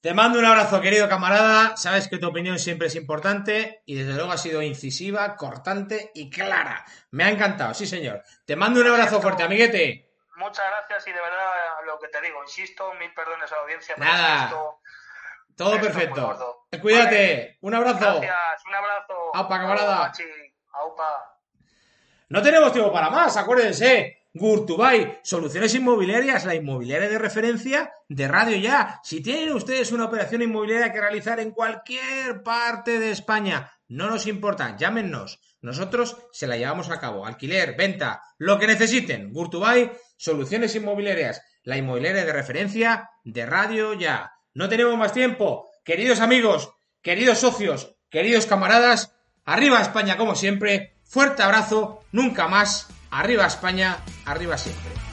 Te mando un abrazo, querido camarada. Sabes que tu opinión siempre es importante y desde luego ha sido incisiva, cortante y clara. Me ha encantado, sí señor. Te mando un abrazo fuerte, amiguete. Muchas gracias y de verdad lo que te digo, insisto, mil perdones a la audiencia. Nada. Todo perfecto. Cuídate. Un abrazo. Gracias. Un abrazo. Aupa, camarada. Aupa. No tenemos tiempo para más, acuérdense. Gurtubay, soluciones inmobiliarias, la inmobiliaria de referencia de Radio Ya. Si tienen ustedes una operación inmobiliaria que realizar en cualquier parte de España, no nos importa, llámenos. Nosotros se la llevamos a cabo. Alquiler, venta, lo que necesiten. Gurtubay, soluciones inmobiliarias, la inmobiliaria de referencia de Radio Ya. No tenemos más tiempo. Queridos amigos, queridos socios, queridos camaradas, arriba España como siempre. Fuerte abrazo, nunca más. Arriba España, arriba siempre.